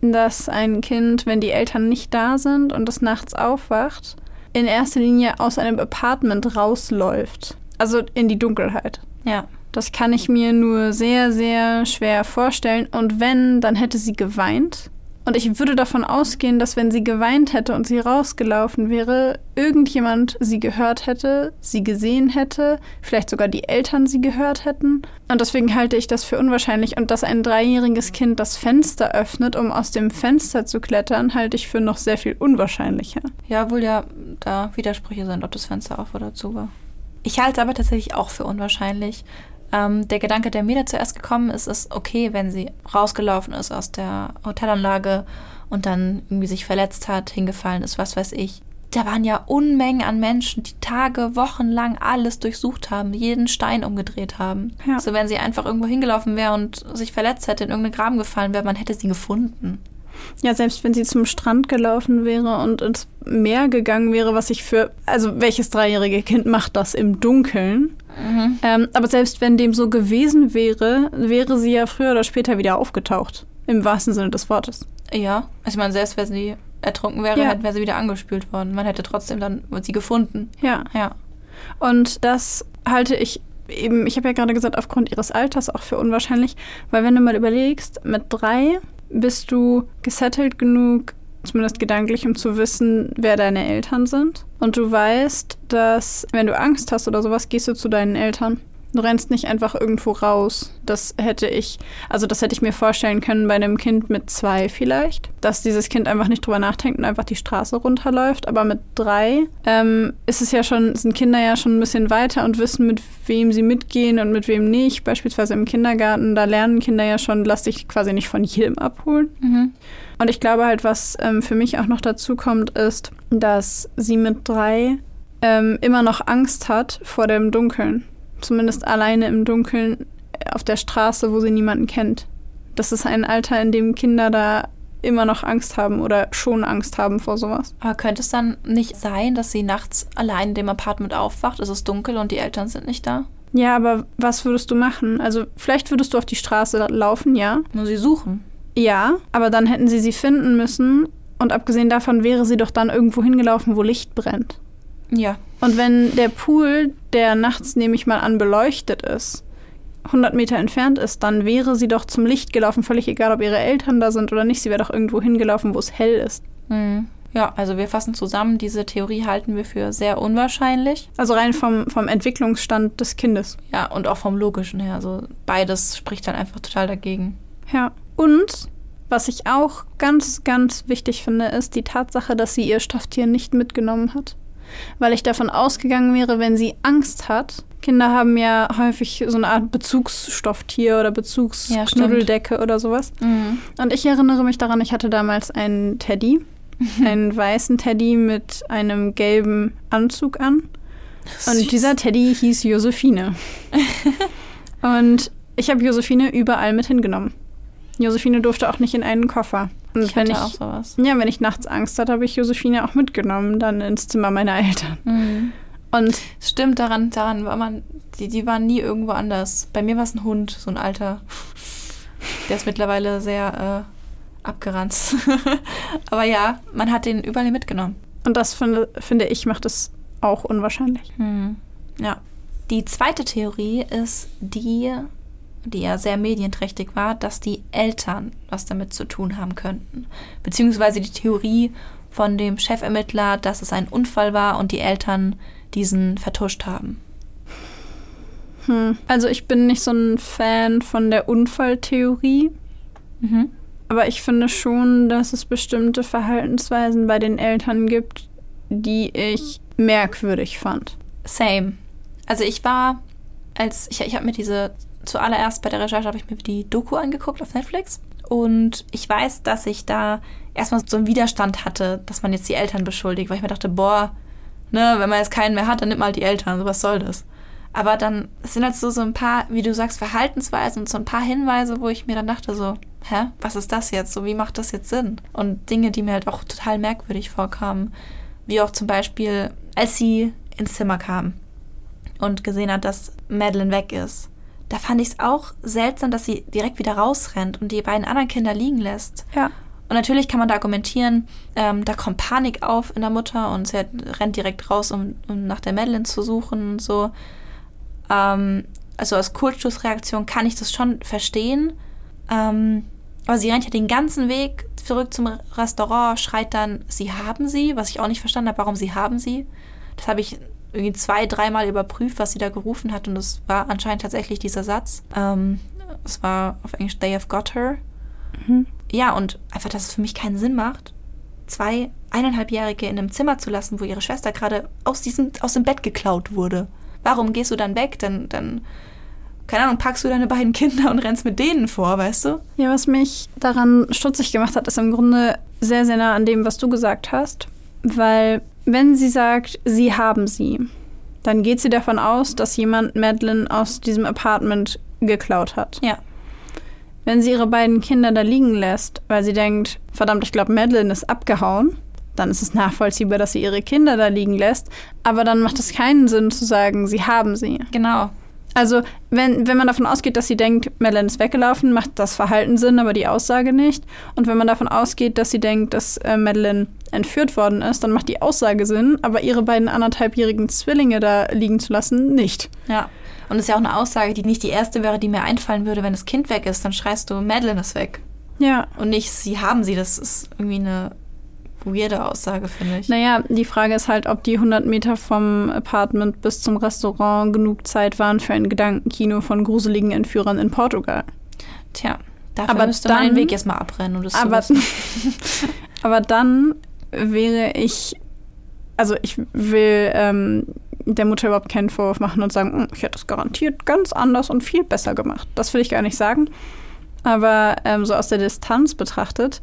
[SPEAKER 2] dass ein Kind, wenn die Eltern nicht da sind und es nachts aufwacht, in erster Linie aus einem Apartment rausläuft. Also in die Dunkelheit.
[SPEAKER 1] Ja.
[SPEAKER 2] Das kann ich mir nur sehr, sehr schwer vorstellen. Und wenn, dann hätte sie geweint. Und ich würde davon ausgehen, dass wenn sie geweint hätte und sie rausgelaufen wäre, irgendjemand sie gehört hätte, sie gesehen hätte, vielleicht sogar die Eltern sie gehört hätten. Und deswegen halte ich das für unwahrscheinlich. Und dass ein dreijähriges Kind das Fenster öffnet, um aus dem Fenster zu klettern, halte ich für noch sehr viel unwahrscheinlicher.
[SPEAKER 1] Ja, wohl ja da Widersprüche sind, ob das Fenster auf oder zu war. Ich halte es aber tatsächlich auch für unwahrscheinlich. Ähm, der Gedanke, der mir da zuerst gekommen ist, ist okay, wenn sie rausgelaufen ist aus der Hotelanlage und dann irgendwie sich verletzt hat, hingefallen ist, was weiß ich. Da waren ja Unmengen an Menschen, die Tage, Wochen lang alles durchsucht haben, jeden Stein umgedreht haben.
[SPEAKER 2] Ja.
[SPEAKER 1] So, wenn sie einfach irgendwo hingelaufen wäre und sich verletzt hätte, in irgendeinen Graben gefallen wäre, man hätte sie gefunden.
[SPEAKER 2] Ja, selbst wenn sie zum Strand gelaufen wäre und ins Meer gegangen wäre, was ich für. Also, welches dreijährige Kind macht das im Dunkeln?
[SPEAKER 1] Mhm.
[SPEAKER 2] Ähm, aber selbst wenn dem so gewesen wäre, wäre sie ja früher oder später wieder aufgetaucht. Im wahrsten Sinne des Wortes.
[SPEAKER 1] Ja, also ich meine, selbst wenn sie ertrunken wäre,
[SPEAKER 2] Ja.
[SPEAKER 1] hätte- wäre sie wieder angespült worden. Man hätte trotzdem dann sie gefunden.
[SPEAKER 2] Ja.
[SPEAKER 1] Ja.
[SPEAKER 2] Und das halte ich eben, ich habe ja gerade gesagt, aufgrund ihres Alters auch für unwahrscheinlich, weil wenn du mal überlegst, mit drei bist du gesettelt genug, zumindest gedanklich, um zu wissen, wer deine Eltern sind. Und du weißt, dass wenn du Angst hast oder sowas, gehst du zu deinen Eltern. Du rennst nicht einfach irgendwo raus. Das hätte ich, also das hätte ich mir vorstellen können bei einem Kind mit zwei vielleicht, dass dieses Kind einfach nicht drüber nachdenkt und einfach die Straße runterläuft. Aber mit drei ähm, ist es ja schon, sind Kinder ja schon ein bisschen weiter und wissen, mit wem sie mitgehen und mit wem nicht. Beispielsweise im Kindergarten, da lernen Kinder ja schon, lass dich quasi nicht von jedem abholen.
[SPEAKER 1] Mhm.
[SPEAKER 2] Und ich glaube halt, was ähm, für mich auch noch dazu kommt, ist, dass sie mit drei ähm, immer noch Angst hat vor dem Dunkeln. Zumindest alleine im Dunkeln auf der Straße, wo sie niemanden kennt. Das ist ein Alter, in dem Kinder da immer noch Angst haben oder schon Angst haben vor sowas.
[SPEAKER 1] Aber könnte es dann nicht sein, dass sie nachts allein in dem Apartment aufwacht, es ist dunkel und die Eltern sind nicht da?
[SPEAKER 2] Ja, aber was würdest du machen? Also vielleicht würdest du auf die Straße laufen, ja.
[SPEAKER 1] Nur sie suchen.
[SPEAKER 2] Ja, aber dann hätten sie sie finden müssen. Und abgesehen davon wäre sie doch dann irgendwo hingelaufen, wo Licht brennt.
[SPEAKER 1] Ja.
[SPEAKER 2] Und wenn der Pool, der nachts nehme ich mal an beleuchtet ist, 100 Meter entfernt ist, dann wäre sie doch zum Licht gelaufen, völlig egal, ob ihre Eltern da sind oder nicht. Sie wäre doch irgendwo hingelaufen, wo es hell ist.
[SPEAKER 1] Mhm. Ja, also wir fassen zusammen, diese Theorie halten wir für sehr unwahrscheinlich.
[SPEAKER 2] Also rein vom, vom Entwicklungsstand des Kindes.
[SPEAKER 1] Ja, und auch vom Logischen her. Also beides spricht dann einfach total dagegen.
[SPEAKER 2] Ja. Und was ich auch ganz, ganz wichtig finde, ist die Tatsache, dass sie ihr Stofftier nicht mitgenommen hat. Weil ich davon ausgegangen wäre, wenn sie Angst hat. Kinder haben ja häufig so eine Art Bezugsstofftier oder Bezugsknuddeldecke oder sowas.
[SPEAKER 1] Mhm.
[SPEAKER 2] Und ich erinnere mich daran, ich hatte damals einen Teddy, einen weißen Teddy mit einem gelben Anzug an. Und dieser Teddy hieß Josephine. und ich habe Josephine überall mit hingenommen. Josephine durfte auch nicht in einen Koffer. Und
[SPEAKER 1] Ich
[SPEAKER 2] wenn
[SPEAKER 1] hatte
[SPEAKER 2] ich,
[SPEAKER 1] auch sowas.
[SPEAKER 2] ja, wenn ich nachts Angst hatte, habe ich Josephine auch mitgenommen, dann ins Zimmer meiner Eltern.
[SPEAKER 1] Mhm.
[SPEAKER 2] Und
[SPEAKER 1] Stimmt, daran, daran war man, die, die waren nie irgendwo anders. Bei mir war es ein Hund, so ein alter. Der ist mittlerweile sehr äh, abgeranzt. Aber ja, man hat den überall mitgenommen.
[SPEAKER 2] Und das finde, finde ich macht es auch unwahrscheinlich.
[SPEAKER 1] Hm. Ja. Die zweite Theorie ist die, die ja sehr medienträchtig war, dass die Eltern was damit zu tun haben könnten. Beziehungsweise die Theorie von dem Chefermittler, dass es ein Unfall war und die Eltern diesen vertuscht haben.
[SPEAKER 2] Hm. Also ich bin nicht so ein Fan von der Unfalltheorie.
[SPEAKER 1] Mhm.
[SPEAKER 2] Aber ich finde schon, dass es bestimmte Verhaltensweisen bei den Eltern gibt, die ich merkwürdig fand.
[SPEAKER 1] Same. Also ich war, als ich, ich habe mir diese zuallererst bei der Recherche habe ich mir die Doku angeguckt auf Netflix und ich weiß, dass ich da erstmal so einen Widerstand hatte, dass man jetzt die Eltern beschuldigt, weil ich mir dachte, boah, ne, wenn man jetzt keinen mehr hat, dann nimmt man halt die Eltern, so was soll das? Aber dann sind halt so, so ein paar, wie du sagst, Verhaltensweisen und so ein paar Hinweise, wo ich mir dann dachte so, hä, was ist das jetzt? So, wie macht das jetzt Sinn? Und Dinge, die mir halt auch total merkwürdig vorkamen, wie auch zum Beispiel, als sie ins Zimmer kam und gesehen hat, dass Madeline weg ist. Da fand ich es auch seltsam, dass sie direkt wieder rausrennt und die beiden anderen Kinder liegen lässt.
[SPEAKER 2] Ja.
[SPEAKER 1] Und natürlich kann man da argumentieren, ähm, da kommt Panik auf in der Mutter und sie rennt direkt raus, um, um nach der Madeline zu suchen und so. Ähm, also als Kurzschlussreaktion kann ich das schon verstehen. Ähm, aber sie rennt ja den ganzen Weg zurück zum Restaurant, schreit dann, sie haben sie, was ich auch nicht verstanden habe, warum sie haben sie. Das habe ich irgendwie zwei, dreimal überprüft, was sie da gerufen hat und es war anscheinend tatsächlich dieser Satz. Ähm, es war auf Englisch They have got her.
[SPEAKER 2] Mhm.
[SPEAKER 1] Ja, und einfach, dass es für mich keinen Sinn macht, zwei eineinhalbjährige in einem Zimmer zu lassen, wo ihre Schwester gerade aus, diesem, aus dem Bett geklaut wurde. Warum gehst du dann weg? Dann, dann, keine Ahnung, packst du deine beiden Kinder und rennst mit denen vor, weißt du?
[SPEAKER 2] Ja, was mich daran stutzig gemacht hat, ist im Grunde sehr, sehr nah an dem, was du gesagt hast. Weil, wenn sie sagt, sie haben sie, dann geht sie davon aus, dass jemand Madeline aus diesem Apartment geklaut hat.
[SPEAKER 1] Ja.
[SPEAKER 2] Wenn sie ihre beiden Kinder da liegen lässt, weil sie denkt, verdammt, ich glaube, Madeline ist abgehauen, dann ist es nachvollziehbar, dass sie ihre Kinder da liegen lässt. Aber dann macht es keinen Sinn zu sagen, sie haben sie.
[SPEAKER 1] Genau.
[SPEAKER 2] Also, wenn, wenn man davon ausgeht, dass sie denkt, Madeline ist weggelaufen, macht das Verhalten Sinn, aber die Aussage nicht. Und wenn man davon ausgeht, dass sie denkt, dass äh, Madeline entführt worden ist, dann macht die Aussage Sinn, aber ihre beiden anderthalbjährigen Zwillinge da liegen zu lassen, nicht.
[SPEAKER 1] Ja. Und das ist ja auch eine Aussage, die nicht die erste wäre, die mir einfallen würde, wenn das Kind weg ist, dann schreist du, Madeline ist weg.
[SPEAKER 2] Ja.
[SPEAKER 1] Und nicht, sie haben sie. Das ist irgendwie eine weirde Aussage, finde ich.
[SPEAKER 2] Naja, die Frage ist halt, ob die 100 Meter vom Apartment bis zum Restaurant genug Zeit waren für ein Gedankenkino von gruseligen Entführern in Portugal.
[SPEAKER 1] Tja, dafür
[SPEAKER 2] Aber
[SPEAKER 1] müsste man
[SPEAKER 2] dann-
[SPEAKER 1] den Weg erstmal abrennen. Und das
[SPEAKER 2] Aber, aber dann wäre ich, also ich will ähm, der Mutter überhaupt keinen Vorwurf machen und sagen, "Hm, ich hätte es garantiert ganz anders und viel besser gemacht. Das will ich gar nicht sagen. Aber ähm, so aus der Distanz betrachtet,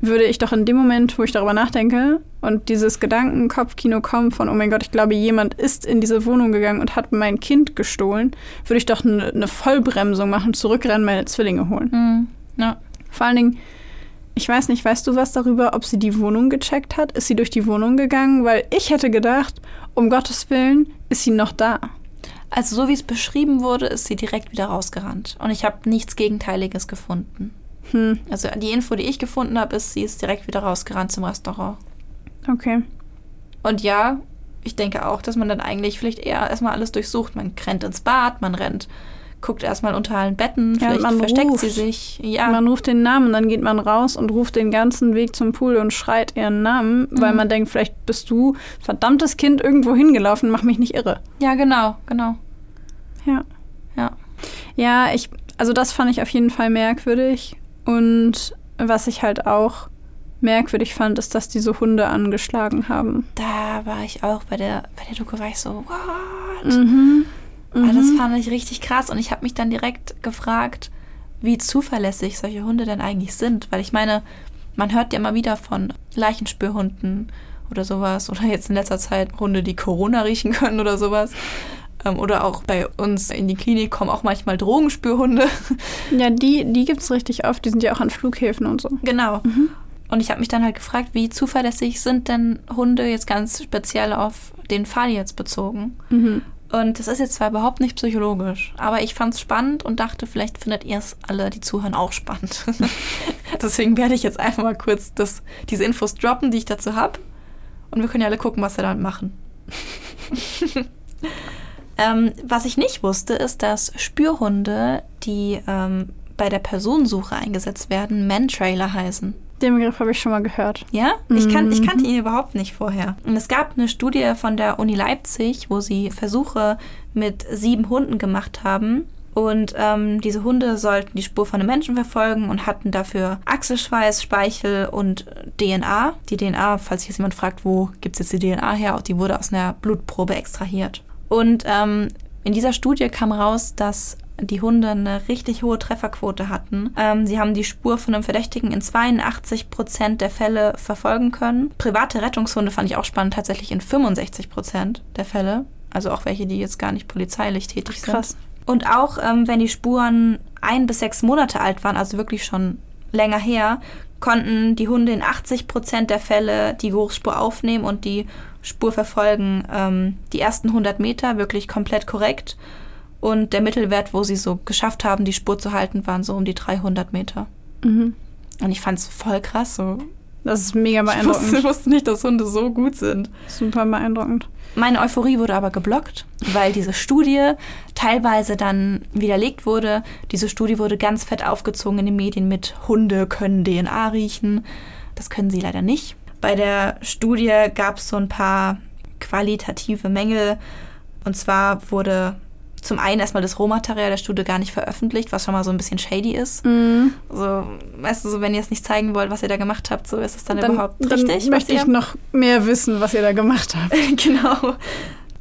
[SPEAKER 2] würde ich doch in dem Moment, wo ich darüber nachdenke und dieses Gedankenkopfkino kommt von, oh mein Gott, ich glaube, jemand ist in diese Wohnung gegangen und hat mein Kind gestohlen, würde ich doch eine eine Vollbremsung machen, zurückrennen, meine Zwillinge holen.
[SPEAKER 1] Hm, ja.
[SPEAKER 2] Vor allen Dingen, ich weiß nicht, weißt du was darüber, ob sie die Wohnung gecheckt hat? Ist sie durch die Wohnung gegangen? Weil ich hätte gedacht, um Gottes Willen, ist sie noch da.
[SPEAKER 1] Also so wie es beschrieben wurde, ist sie direkt wieder rausgerannt. Und ich habe nichts Gegenteiliges gefunden.
[SPEAKER 2] Hm,
[SPEAKER 1] Also die Info, die ich gefunden habe, ist, sie ist direkt wieder rausgerannt zum Restaurant.
[SPEAKER 2] okay.
[SPEAKER 1] Und ja, ich denke auch, dass man dann eigentlich vielleicht eher erstmal alles durchsucht. Man rennt ins Bad, man rennt, guckt erstmal unter allen Betten,
[SPEAKER 2] Ja,
[SPEAKER 1] vielleicht
[SPEAKER 2] man
[SPEAKER 1] versteckt
[SPEAKER 2] ruft.
[SPEAKER 1] sie sich. Ja,
[SPEAKER 2] Man ruft den Namen, dann geht man raus und ruft den ganzen Weg zum Pool und schreit ihren Namen, weil
[SPEAKER 1] Mhm.
[SPEAKER 2] man denkt, vielleicht bist du, verdammtes Kind, irgendwo hingelaufen, mach mich nicht irre.
[SPEAKER 1] ja, genau, genau.
[SPEAKER 2] Ja.
[SPEAKER 1] Ja.
[SPEAKER 2] Ja, ich, also das fand ich auf jeden Fall merkwürdig. Und was ich halt auch merkwürdig fand, ist, dass diese Hunde angeschlagen haben.
[SPEAKER 1] Da war ich auch bei der, bei der Doku, war ich so, what?
[SPEAKER 2] Mhm.
[SPEAKER 1] Das
[SPEAKER 2] Mhm.
[SPEAKER 1] fand ich richtig krass und ich habe mich dann direkt gefragt, wie zuverlässig solche Hunde denn eigentlich sind. Weil ich meine, man hört ja immer wieder von Leichenspürhunden oder sowas. Oder jetzt in letzter Zeit Hunde, die Corona riechen können oder sowas. Ähm, Oder auch bei uns in die Klinik kommen auch manchmal Drogenspürhunde.
[SPEAKER 2] Ja, die, die gibt es richtig oft. Die sind ja auch an Flughäfen und so.
[SPEAKER 1] genau. Und ich habe mich dann halt gefragt, wie zuverlässig sind denn Hunde jetzt ganz speziell auf den Fall jetzt bezogen?
[SPEAKER 2] Mhm.
[SPEAKER 1] Und das ist jetzt zwar überhaupt nicht psychologisch, aber ich fand es spannend und dachte, vielleicht findet ihr es alle, die zuhören, auch spannend. Deswegen werde ich jetzt einfach mal kurz das, diese Infos droppen, die ich dazu habe. Und wir können ja alle gucken, was wir damit machen. ähm, was ich nicht wusste, ist, dass Spürhunde, die ähm, bei der Personensuche eingesetzt werden, Man-Trailer heißen.
[SPEAKER 2] Den Begriff habe ich schon mal gehört.
[SPEAKER 1] Ja, ich, kan ich kannte ihn überhaupt nicht vorher. Und es gab eine Studie von der Uni Leipzig, wo sie Versuche mit sieben Hunden gemacht haben. Und ähm, diese Hunde sollten die Spur von einem Menschen verfolgen und hatten dafür Achselschweiß, Speichel und DNA. Die DNA, falls sich jetzt jemand fragt, wo gibt es jetzt die DNA her, die wurde aus einer Blutprobe extrahiert. Und ähm, in dieser Studie kam raus, dass die Hunde eine richtig hohe Trefferquote hatten. Ähm, sie haben die Spur von einem Verdächtigen in 82 Prozent der Fälle verfolgen können. Private Rettungshunde fand ich auch spannend, tatsächlich in 65 Prozent der Fälle. Also auch welche, die jetzt gar nicht polizeilich tätig sind.
[SPEAKER 2] Krass.
[SPEAKER 1] Und auch ähm, wenn die Spuren ein bis sechs Monate alt waren, also wirklich schon länger her, konnten die Hunde in 80 Prozent der Fälle die Geruchsspur aufnehmen und die Spur verfolgen. Ähm, die ersten 100 Meter wirklich komplett korrekt. Und der Mittelwert, wo sie so geschafft haben, die Spur zu halten, waren so um die 300 Meter.
[SPEAKER 2] Mhm.
[SPEAKER 1] Und ich fand es voll krass. So.
[SPEAKER 2] Das ist mega
[SPEAKER 1] Ich
[SPEAKER 2] beeindruckend.
[SPEAKER 1] wusste, wusste nicht, dass Hunde so gut sind.
[SPEAKER 2] Super beeindruckend.
[SPEAKER 1] Meine Euphorie wurde aber geblockt, weil diese Studie teilweise dann widerlegt wurde. Diese Studie wurde ganz fett aufgezogen in den Medien mit Hunde können DNA riechen. Das können sie leider nicht. Bei der Studie gab es so ein paar qualitative Mängel. Und zwar wurde zum einen erstmal das Rohmaterial der Studie gar nicht veröffentlicht, was schon mal so ein bisschen shady ist.
[SPEAKER 2] Mhm.
[SPEAKER 1] So, weißt du, so, wenn ihr es nicht zeigen wollt, was ihr da gemacht habt, so ist es dann,
[SPEAKER 2] Dann,
[SPEAKER 1] überhaupt
[SPEAKER 2] dann
[SPEAKER 1] richtig? was
[SPEAKER 2] möchte ich noch mehr wissen, was ihr da gemacht habt.
[SPEAKER 1] genau.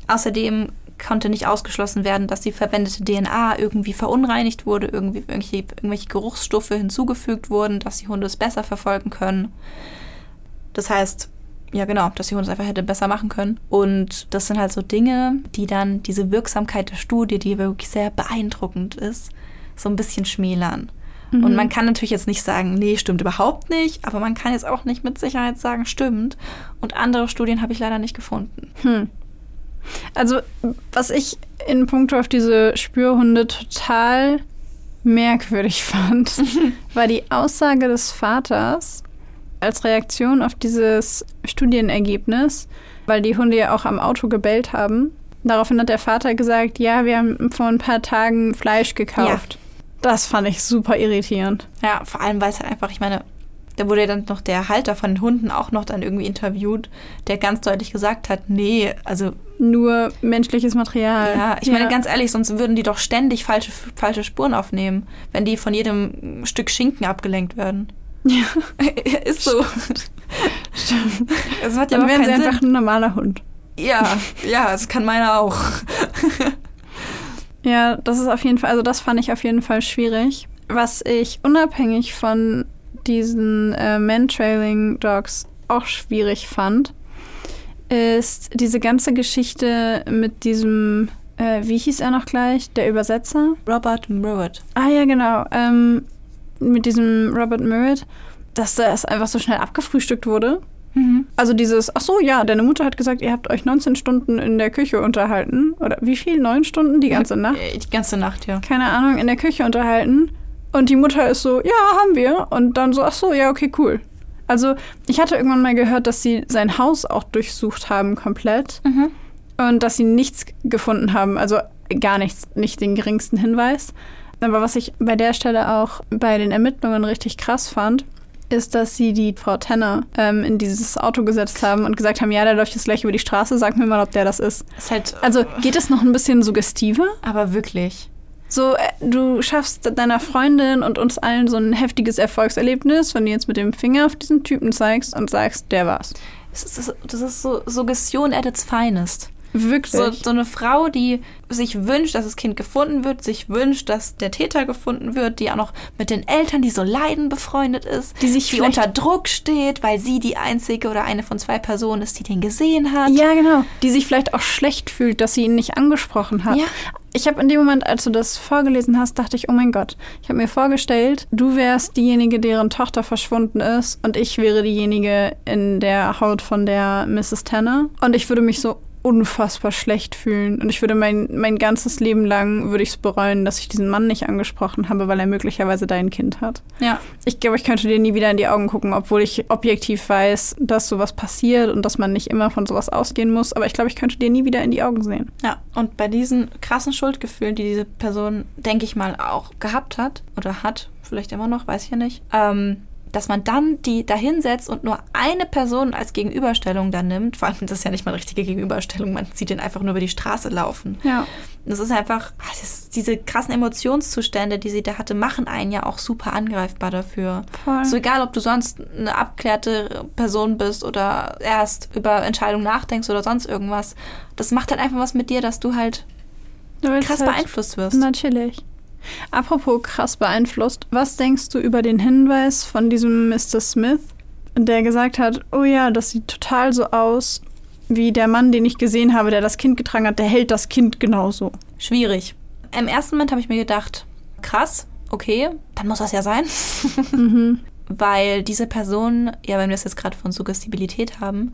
[SPEAKER 1] Außerdem konnte nicht ausgeschlossen werden, dass die verwendete DNA irgendwie verunreinigt wurde, irgendwie irgendwelche, irgendwelche Geruchsstoffe hinzugefügt wurden, dass die Hunde es besser verfolgen können. Das heißt, ja genau, dass die Hunde es einfach hätte besser machen können. Und das sind halt so Dinge, die dann diese Wirksamkeit der Studie, die wirklich sehr beeindruckend ist, so ein bisschen schmälern. Und man kann natürlich jetzt nicht sagen, nee, stimmt überhaupt nicht, aber man kann jetzt auch nicht mit Sicherheit sagen, stimmt. Und andere Studien habe ich leider nicht gefunden.
[SPEAKER 2] Hm. Also, was ich in puncto auf diese Spürhunde total merkwürdig fand, war die Aussage des Vaters als Reaktion auf dieses Studienergebnis, weil die Hunde ja auch am Auto gebellt haben. Daraufhin hat der Vater gesagt, ja, wir haben vor ein paar Tagen Fleisch gekauft. Das fand ich super irritierend.
[SPEAKER 1] Ja, vor allem, weil es halt einfach, ich meine, da wurde ja dann noch der Halter von den Hunden auch noch dann irgendwie interviewt, der ganz deutlich gesagt hat, nee, also
[SPEAKER 2] Nur menschliches Material.
[SPEAKER 1] ja, ich meine ganz ehrlich, sonst würden die doch ständig falsche, falsche Spuren aufnehmen, wenn die von jedem Stück Schinken abgelenkt werden.
[SPEAKER 2] Ja.
[SPEAKER 1] Ist so.
[SPEAKER 2] Stimmt.
[SPEAKER 1] Es hat ja
[SPEAKER 2] Dann wären sie
[SPEAKER 1] keinen
[SPEAKER 2] einfach
[SPEAKER 1] Sinn.
[SPEAKER 2] ein normaler Hund.
[SPEAKER 1] Ja, ja, das kann meiner auch.
[SPEAKER 2] Ja, das ist auf jeden Fall, also das fand ich auf jeden Fall schwierig. Was ich unabhängig von diesen äh, Man-Trailing-Dogs auch schwierig fand, ist diese ganze Geschichte mit diesem, äh, wie hieß er noch gleich, der Übersetzer?
[SPEAKER 1] Robert Murrett.
[SPEAKER 2] Ah ja, genau, ähm, mit diesem Robert Merritt, dass das einfach so schnell abgefrühstückt wurde.
[SPEAKER 1] Mhm.
[SPEAKER 2] Also dieses, ach so, ja, deine Mutter hat gesagt, ihr habt euch 19 Stunden in der Küche unterhalten. Oder wie viel? Neun Stunden? Die ganze Nacht?
[SPEAKER 1] Äh, Die ganze Nacht, ja.
[SPEAKER 2] keine Ahnung, in der Küche unterhalten. Und die Mutter ist so, ja, haben wir. Und dann so, ach so, ja, okay, cool. Also, ich hatte irgendwann mal gehört, dass sie sein Haus auch durchsucht haben komplett.
[SPEAKER 1] Mhm.
[SPEAKER 2] Und dass sie nichts gefunden haben. Also gar nichts, nicht den geringsten Hinweis. Aber was ich bei der Stelle auch bei den Ermittlungen richtig krass fand, ist, dass sie die Frau Tenner ähm, in dieses Auto gesetzt haben und gesagt haben, ja, der läuft jetzt gleich über die Straße, sag mir mal, ob der das ist.
[SPEAKER 1] Ist halt,
[SPEAKER 2] Also geht es noch ein bisschen suggestiver?
[SPEAKER 1] aber wirklich.
[SPEAKER 2] So, äh, du schaffst deiner Freundin und uns allen so ein heftiges Erfolgserlebnis, wenn du jetzt mit dem Finger auf diesen Typen zeigst und sagst, der war's.
[SPEAKER 1] Das ist, das ist so Suggestion at its finest.
[SPEAKER 2] Wirklich.
[SPEAKER 1] So, so eine Frau, die sich wünscht, dass das Kind gefunden wird, sich wünscht, dass der Täter gefunden wird, die auch noch mit den Eltern, die so leiden, befreundet ist,
[SPEAKER 2] Die sich
[SPEAKER 1] die unter Druck steht, weil sie die einzige oder eine von zwei Personen ist, die den gesehen hat.
[SPEAKER 2] ja, genau. Die sich vielleicht auch schlecht fühlt, dass sie ihn nicht angesprochen hat.
[SPEAKER 1] Ja.
[SPEAKER 2] Ich habe in dem Moment, als du das vorgelesen hast, dachte ich, oh mein Gott, ich habe mir vorgestellt, du wärst diejenige, deren Tochter verschwunden ist und ich wäre diejenige in der Haut von der Mrs. Tanner. Und ich würde mich so unfassbar schlecht fühlen. Und ich würde mein, mein ganzes Leben lang würde ich es bereuen, dass ich diesen Mann nicht angesprochen habe, weil er möglicherweise dein Kind hat.
[SPEAKER 1] Ja.
[SPEAKER 2] Ich glaube, ich könnte dir nie wieder in die Augen gucken, obwohl ich objektiv weiß, dass sowas passiert und dass man nicht immer von sowas ausgehen muss. Aber ich glaube, ich könnte dir nie wieder in die Augen sehen.
[SPEAKER 1] Ja, und bei diesen krassen Schuldgefühlen, die diese Person, denke ich mal, auch gehabt hat oder hat, vielleicht immer noch, weiß ich ja nicht, ähm, dass man dann die da hinsetzt und nur eine Person als Gegenüberstellung dann nimmt. Vor allem, das ist ja nicht mal eine richtige Gegenüberstellung, man sieht den einfach nur über die Straße laufen.
[SPEAKER 2] Ja.
[SPEAKER 1] Das ist einfach, ah, das ist, diese krassen Emotionszustände, die sie da hatte, machen einen ja auch super angreifbar dafür.
[SPEAKER 2] Voll.
[SPEAKER 1] So egal, ob du sonst eine abklärte Person bist oder erst über Entscheidungen nachdenkst oder sonst irgendwas. Das macht halt einfach was mit dir, dass du halt krass
[SPEAKER 2] halt-
[SPEAKER 1] beeinflusst wirst.
[SPEAKER 2] Natürlich. Apropos krass beeinflusst, was denkst du über den Hinweis von diesem Mr. Smith, der gesagt hat, oh ja, das sieht total so aus wie der Mann, den ich gesehen habe, der das Kind getragen hat, der hält das Kind genauso.
[SPEAKER 1] Schwierig. Im ersten Moment habe ich mir gedacht, krass, okay, dann muss das ja sein. Weil diese Person, ja, wenn wir es jetzt gerade von Suggestibilität haben,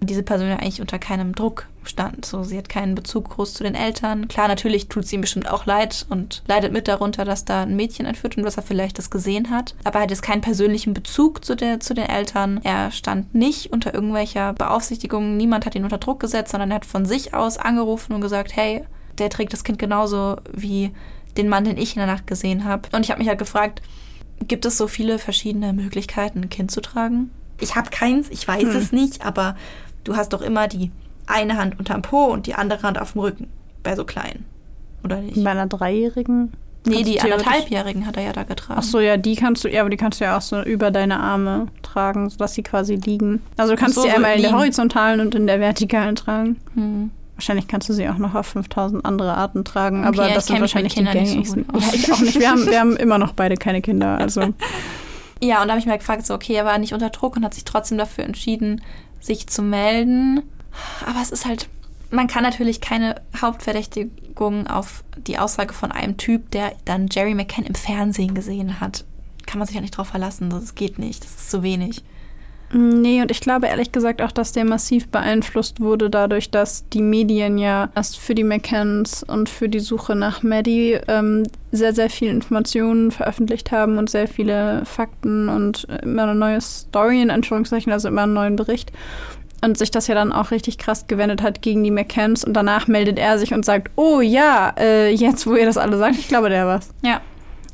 [SPEAKER 1] diese Person ja eigentlich unter keinem Druck stand. So, sie hat keinen Bezug groß zu den Eltern. Klar, natürlich tut es ihm bestimmt auch leid und leidet mit darunter, dass da ein Mädchen entführt und dass er vielleicht das gesehen hat. Aber er hat jetzt keinen persönlichen Bezug zu, der, zu den Eltern. Er stand nicht unter irgendwelcher Beaufsichtigung. Niemand hat ihn unter Druck gesetzt, sondern er hat von sich aus angerufen und gesagt, hey, der trägt das Kind genauso wie den Mann, den ich in der Nacht gesehen habe. Und ich habe mich halt gefragt, gibt es so viele verschiedene Möglichkeiten, ein Kind zu tragen? Ich habe keins, ich weiß es nicht, aber du hast doch immer die eine Hand unterm Po und die andere Hand auf dem Rücken bei so kleinen. Oder nicht?
[SPEAKER 2] Bei einer Dreijährigen?
[SPEAKER 1] Nee, die anderthalbjährigen hat er ja da getragen.
[SPEAKER 2] Ach so, ja, die kannst du, ja, aber die kannst du ja auch so über deine Arme tragen, sodass sie quasi liegen. Also du kannst
[SPEAKER 1] so,
[SPEAKER 2] sie
[SPEAKER 1] so
[SPEAKER 2] einmal in der
[SPEAKER 1] liegen.
[SPEAKER 2] horizontalen und in der vertikalen tragen.
[SPEAKER 1] Hm.
[SPEAKER 2] Wahrscheinlich kannst du sie auch noch auf 5000 andere Arten tragen,
[SPEAKER 1] Okay,
[SPEAKER 2] aber
[SPEAKER 1] ja,
[SPEAKER 2] das sind wahrscheinlich die
[SPEAKER 1] so
[SPEAKER 2] gängigsten.
[SPEAKER 1] aus.
[SPEAKER 2] ja, ich auch nicht. Wir haben, wir haben immer noch beide keine Kinder, also
[SPEAKER 1] Ja, und da habe ich mir gefragt, so, okay, er war nicht unter Druck und hat sich trotzdem dafür entschieden, sich zu melden. Aber es ist halt, man kann natürlich keine Hauptverdächtigung auf die Aussage von einem Typ, der dann Jerry McCann im Fernsehen gesehen hat. Kann man sich ja nicht drauf verlassen, das geht nicht, das ist zu wenig.
[SPEAKER 2] Nee, und ich glaube ehrlich gesagt auch, dass der massiv beeinflusst wurde dadurch, dass die Medien ja erst für die McCanns und für die Suche nach Maddie ähm, sehr, sehr viele Informationen veröffentlicht haben und sehr viele Fakten und immer eine neue Story in Anführungszeichen, also immer einen neuen Bericht. Und sich das ja dann auch richtig krass gewendet hat gegen die McCanns und danach meldet er sich und sagt, oh ja, äh, jetzt wo ihr das alle sagt, ich glaube, der war's.
[SPEAKER 1] Ja.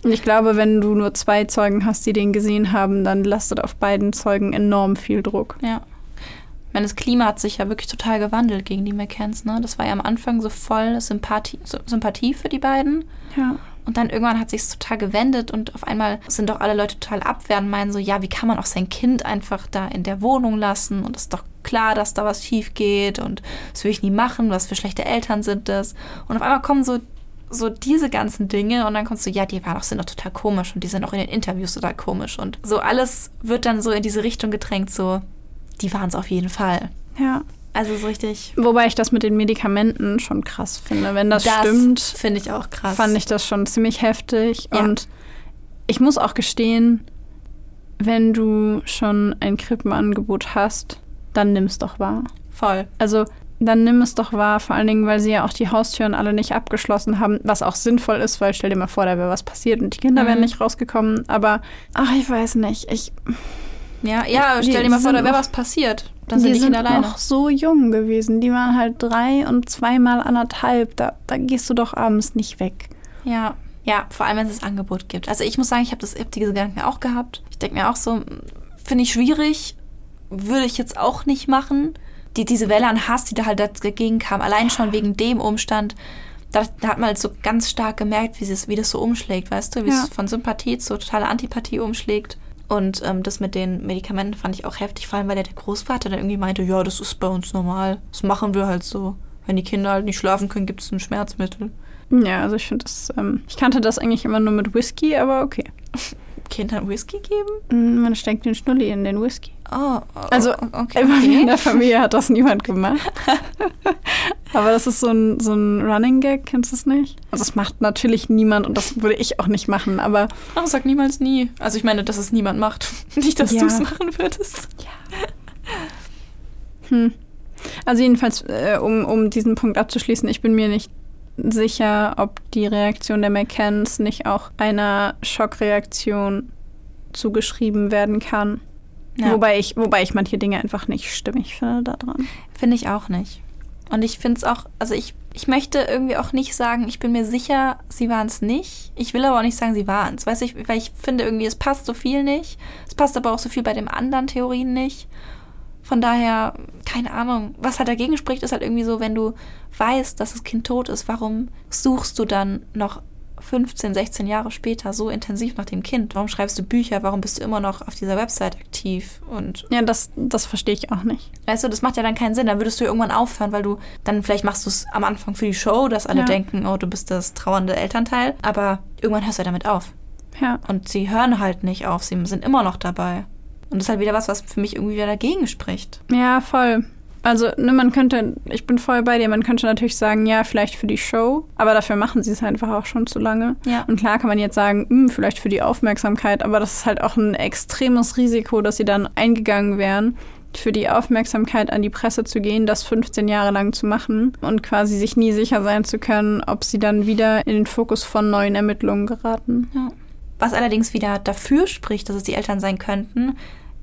[SPEAKER 2] Und ich glaube, wenn du nur zwei Zeugen hast, die den gesehen haben, dann lastet auf beiden Zeugen enorm viel Druck.
[SPEAKER 1] Ja. Ich meine, das Klima hat sich ja wirklich total gewandelt gegen die McCanns, ne? Das war ja am Anfang so voll Sympathie, Sympathie für die beiden.
[SPEAKER 2] Ja.
[SPEAKER 1] Und dann irgendwann hat sich total gewendet und auf einmal sind doch alle Leute total abwehrend, meinen so, ja, wie kann man auch sein Kind einfach da in der Wohnung lassen? Und es ist doch klar, dass da was schief geht und das will ich nie machen, was für schlechte Eltern sind das? Und auf einmal kommen so, so diese ganzen Dinge und dann kommst du, ja, die waren doch, sind doch total komisch und die sind auch in den Interviews total komisch und so alles wird dann so in diese Richtung gedrängt, so, die waren es auf jeden Fall.
[SPEAKER 2] Ja.
[SPEAKER 1] Also so richtig.
[SPEAKER 2] Wobei ich das mit den Medikamenten schon krass finde. Wenn das, stimmt,
[SPEAKER 1] finde ich auch krass.
[SPEAKER 2] fand ich das schon ziemlich heftig.
[SPEAKER 1] Ja.
[SPEAKER 2] Und ich muss auch gestehen, wenn du schon ein Krippenangebot hast, dann nimm es doch wahr.
[SPEAKER 1] voll.
[SPEAKER 2] Also dann nimm es doch wahr, vor allen Dingen, weil sie ja auch die Haustüren alle nicht abgeschlossen haben, was auch sinnvoll ist, weil stell dir mal vor, da wäre was passiert und die Kinder
[SPEAKER 1] Mhm.
[SPEAKER 2] wären nicht rausgekommen. Aber, ach, ich weiß nicht. Ich,
[SPEAKER 1] Ja, ja,
[SPEAKER 2] Die
[SPEAKER 1] stell dir mal vor,
[SPEAKER 2] sind
[SPEAKER 1] da wäre was passiert. Dann
[SPEAKER 2] die
[SPEAKER 1] sind die
[SPEAKER 2] sind
[SPEAKER 1] Kinder alleine.
[SPEAKER 2] noch so jung gewesen. Die waren halt drei und zweimal anderthalb. Da, da gehst du doch abends nicht weg.
[SPEAKER 1] Ja. Ja, vor allem, wenn es das Angebot gibt. Also ich muss sagen, ich habe hab diese Gedanken auch gehabt. Ich denke mir auch so, finde ich schwierig, würde ich jetzt auch nicht machen. Die, diese Welle an Hass, die da halt dagegen kam, allein schon wegen dem Umstand, da, da hat man halt so ganz stark gemerkt, wie, es, wie das so umschlägt, weißt du? Wie
[SPEAKER 2] Ja.
[SPEAKER 1] es von Sympathie zu totaler Antipathie umschlägt. Und ähm, das mit den Medikamenten fand ich auch heftig, vor allem weil der, der Großvater dann irgendwie meinte, ja, das ist bei uns normal. Das machen wir halt so. Wenn die Kinder halt nicht schlafen können, gibt es ein Schmerzmittel.
[SPEAKER 2] Ja, also ich finde das, ähm, ich kannte das eigentlich immer nur mit Whisky, aber okay.
[SPEAKER 1] Kindern Whisky geben?
[SPEAKER 2] Mm, Man steckt den Schnulli in den Whisky.
[SPEAKER 1] Oh, oh,
[SPEAKER 2] Also,
[SPEAKER 1] okay.
[SPEAKER 2] Mir in
[SPEAKER 1] okay.
[SPEAKER 2] der Familie hat das niemand gemacht. Aber das ist so ein, so ein Running Gag, kennst du es nicht? Also das macht natürlich niemand und das würde ich auch nicht machen, aber...
[SPEAKER 1] Ach, sag niemals nie. Also ich meine, dass es niemand macht. Nicht, dass
[SPEAKER 2] Ja.
[SPEAKER 1] du es machen würdest.
[SPEAKER 2] Hm. Also jedenfalls, äh, um, um diesen Punkt abzuschließen, ich bin mir nicht sicher, ob die Reaktion der McCanns nicht auch einer Schockreaktion zugeschrieben werden kann.
[SPEAKER 1] Ja.
[SPEAKER 2] Wobei, ich, wobei ich manche Dinge einfach nicht stimmig finde daran.
[SPEAKER 1] Finde ich auch nicht. Und ich finde es auch, also ich, ich möchte irgendwie auch nicht sagen, ich bin mir sicher, sie waren es nicht. Ich will aber auch nicht sagen, sie waren es. Weiß ich, weil ich finde irgendwie, es passt so viel nicht. Es passt aber auch so viel bei den anderen Theorien nicht. Von daher, keine Ahnung. Was halt dagegen spricht, ist halt irgendwie so, wenn du weißt, dass das Kind tot ist, warum suchst du dann noch 15, 16 Jahre später so intensiv nach dem Kind? Warum schreibst du Bücher? Warum bist du immer noch auf dieser Website aktiv? Und
[SPEAKER 2] Ja, das, das verstehe ich auch nicht.
[SPEAKER 1] Weißt du, das macht ja dann keinen Sinn. Dann würdest du irgendwann aufhören, weil du dann vielleicht machst du es am Anfang für die Show, dass alle
[SPEAKER 2] Ja.
[SPEAKER 1] denken, oh, du bist das trauernde Elternteil. Aber irgendwann hörst du damit auf.
[SPEAKER 2] Ja.
[SPEAKER 1] Und sie hören halt nicht auf. Sie sind immer noch dabei. Und das ist halt wieder was, was für mich irgendwie wieder dagegen spricht.
[SPEAKER 2] Ja, voll. Also, ne, man könnte, ich bin voll bei dir, man könnte natürlich sagen, ja, vielleicht für die Show, aber dafür machen sie es einfach auch schon zu lange.
[SPEAKER 1] Ja.
[SPEAKER 2] Und klar kann man jetzt sagen, hm, vielleicht für die Aufmerksamkeit, aber das ist halt auch ein extremes Risiko, dass sie dann eingegangen wären, für die Aufmerksamkeit an die Presse zu gehen, das 15 Jahre lang zu machen und quasi sich nie sicher sein zu können, ob sie dann wieder in den Fokus von neuen Ermittlungen geraten.
[SPEAKER 1] Ja. Was allerdings wieder dafür spricht, dass es die Eltern sein könnten,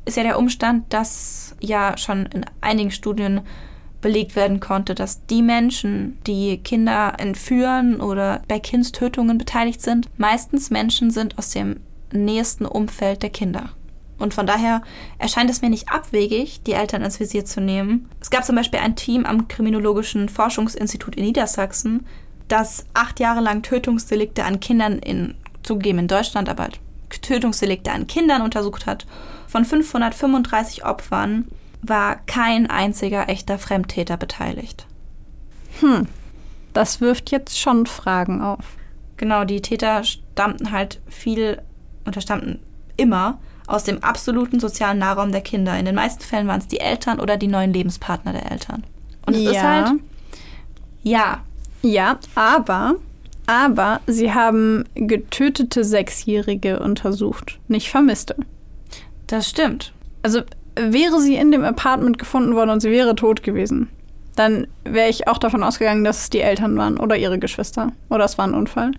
[SPEAKER 1] ist ja der Umstand, dass ja schon in einigen Studien belegt werden konnte, dass die Menschen, die Kinder entführen oder bei Kindstötungen beteiligt sind, meistens Menschen sind aus dem nächsten Umfeld der Kinder. Und von daher erscheint es mir nicht abwegig, die Eltern ins Visier zu nehmen. Es gab zum Beispiel ein Team am Kriminologischen Forschungsinstitut in Niedersachsen, das acht Jahre lang Tötungsdelikte an Kindern in, zugegeben in Deutschland, aber Tötungsdelikte an Kindern untersucht hat. Von 535 Opfern war kein einziger echter Fremdtäter beteiligt.
[SPEAKER 2] Hm, das wirft jetzt schon Fragen auf.
[SPEAKER 1] Genau, die Täter stammten halt viel oder stammten immer aus dem absoluten sozialen Nahraum der Kinder. In den meisten Fällen waren es die Eltern oder die neuen Lebenspartner der Eltern. Und es
[SPEAKER 2] ja.
[SPEAKER 1] ist halt, ja,
[SPEAKER 2] Ja, aber, aber sie haben getötete Sechsjährige untersucht, nicht Vermisste.
[SPEAKER 1] das stimmt.
[SPEAKER 2] Also wäre sie in dem Apartment gefunden worden und sie wäre tot gewesen, dann wäre ich auch davon ausgegangen, dass es die Eltern waren oder ihre Geschwister oder es war ein Unfall.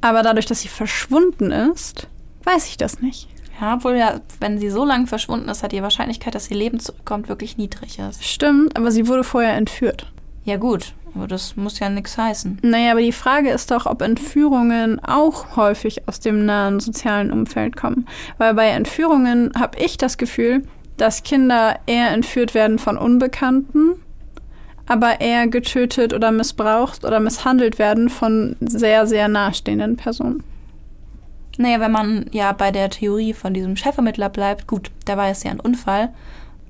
[SPEAKER 2] Aber dadurch, dass sie verschwunden ist, weiß ich das nicht.
[SPEAKER 1] Ja, obwohl ja, wenn sie so lange verschwunden ist, hat die Wahrscheinlichkeit, dass ihr Leben zurückkommt, wirklich niedrig ist.
[SPEAKER 2] Stimmt, aber sie wurde vorher entführt.
[SPEAKER 1] Ja gut, aber das muss ja nichts heißen.
[SPEAKER 2] Naja, aber die Frage ist doch, ob Entführungen auch häufig aus dem nahen sozialen Umfeld kommen. Weil bei Entführungen habe ich das Gefühl, dass Kinder eher entführt werden von Unbekannten, aber eher getötet oder missbraucht oder misshandelt werden von sehr, sehr nahestehenden Personen.
[SPEAKER 1] Naja, wenn man ja bei der Theorie von diesem Chefvermittler bleibt, gut, da war es ja ein Unfall.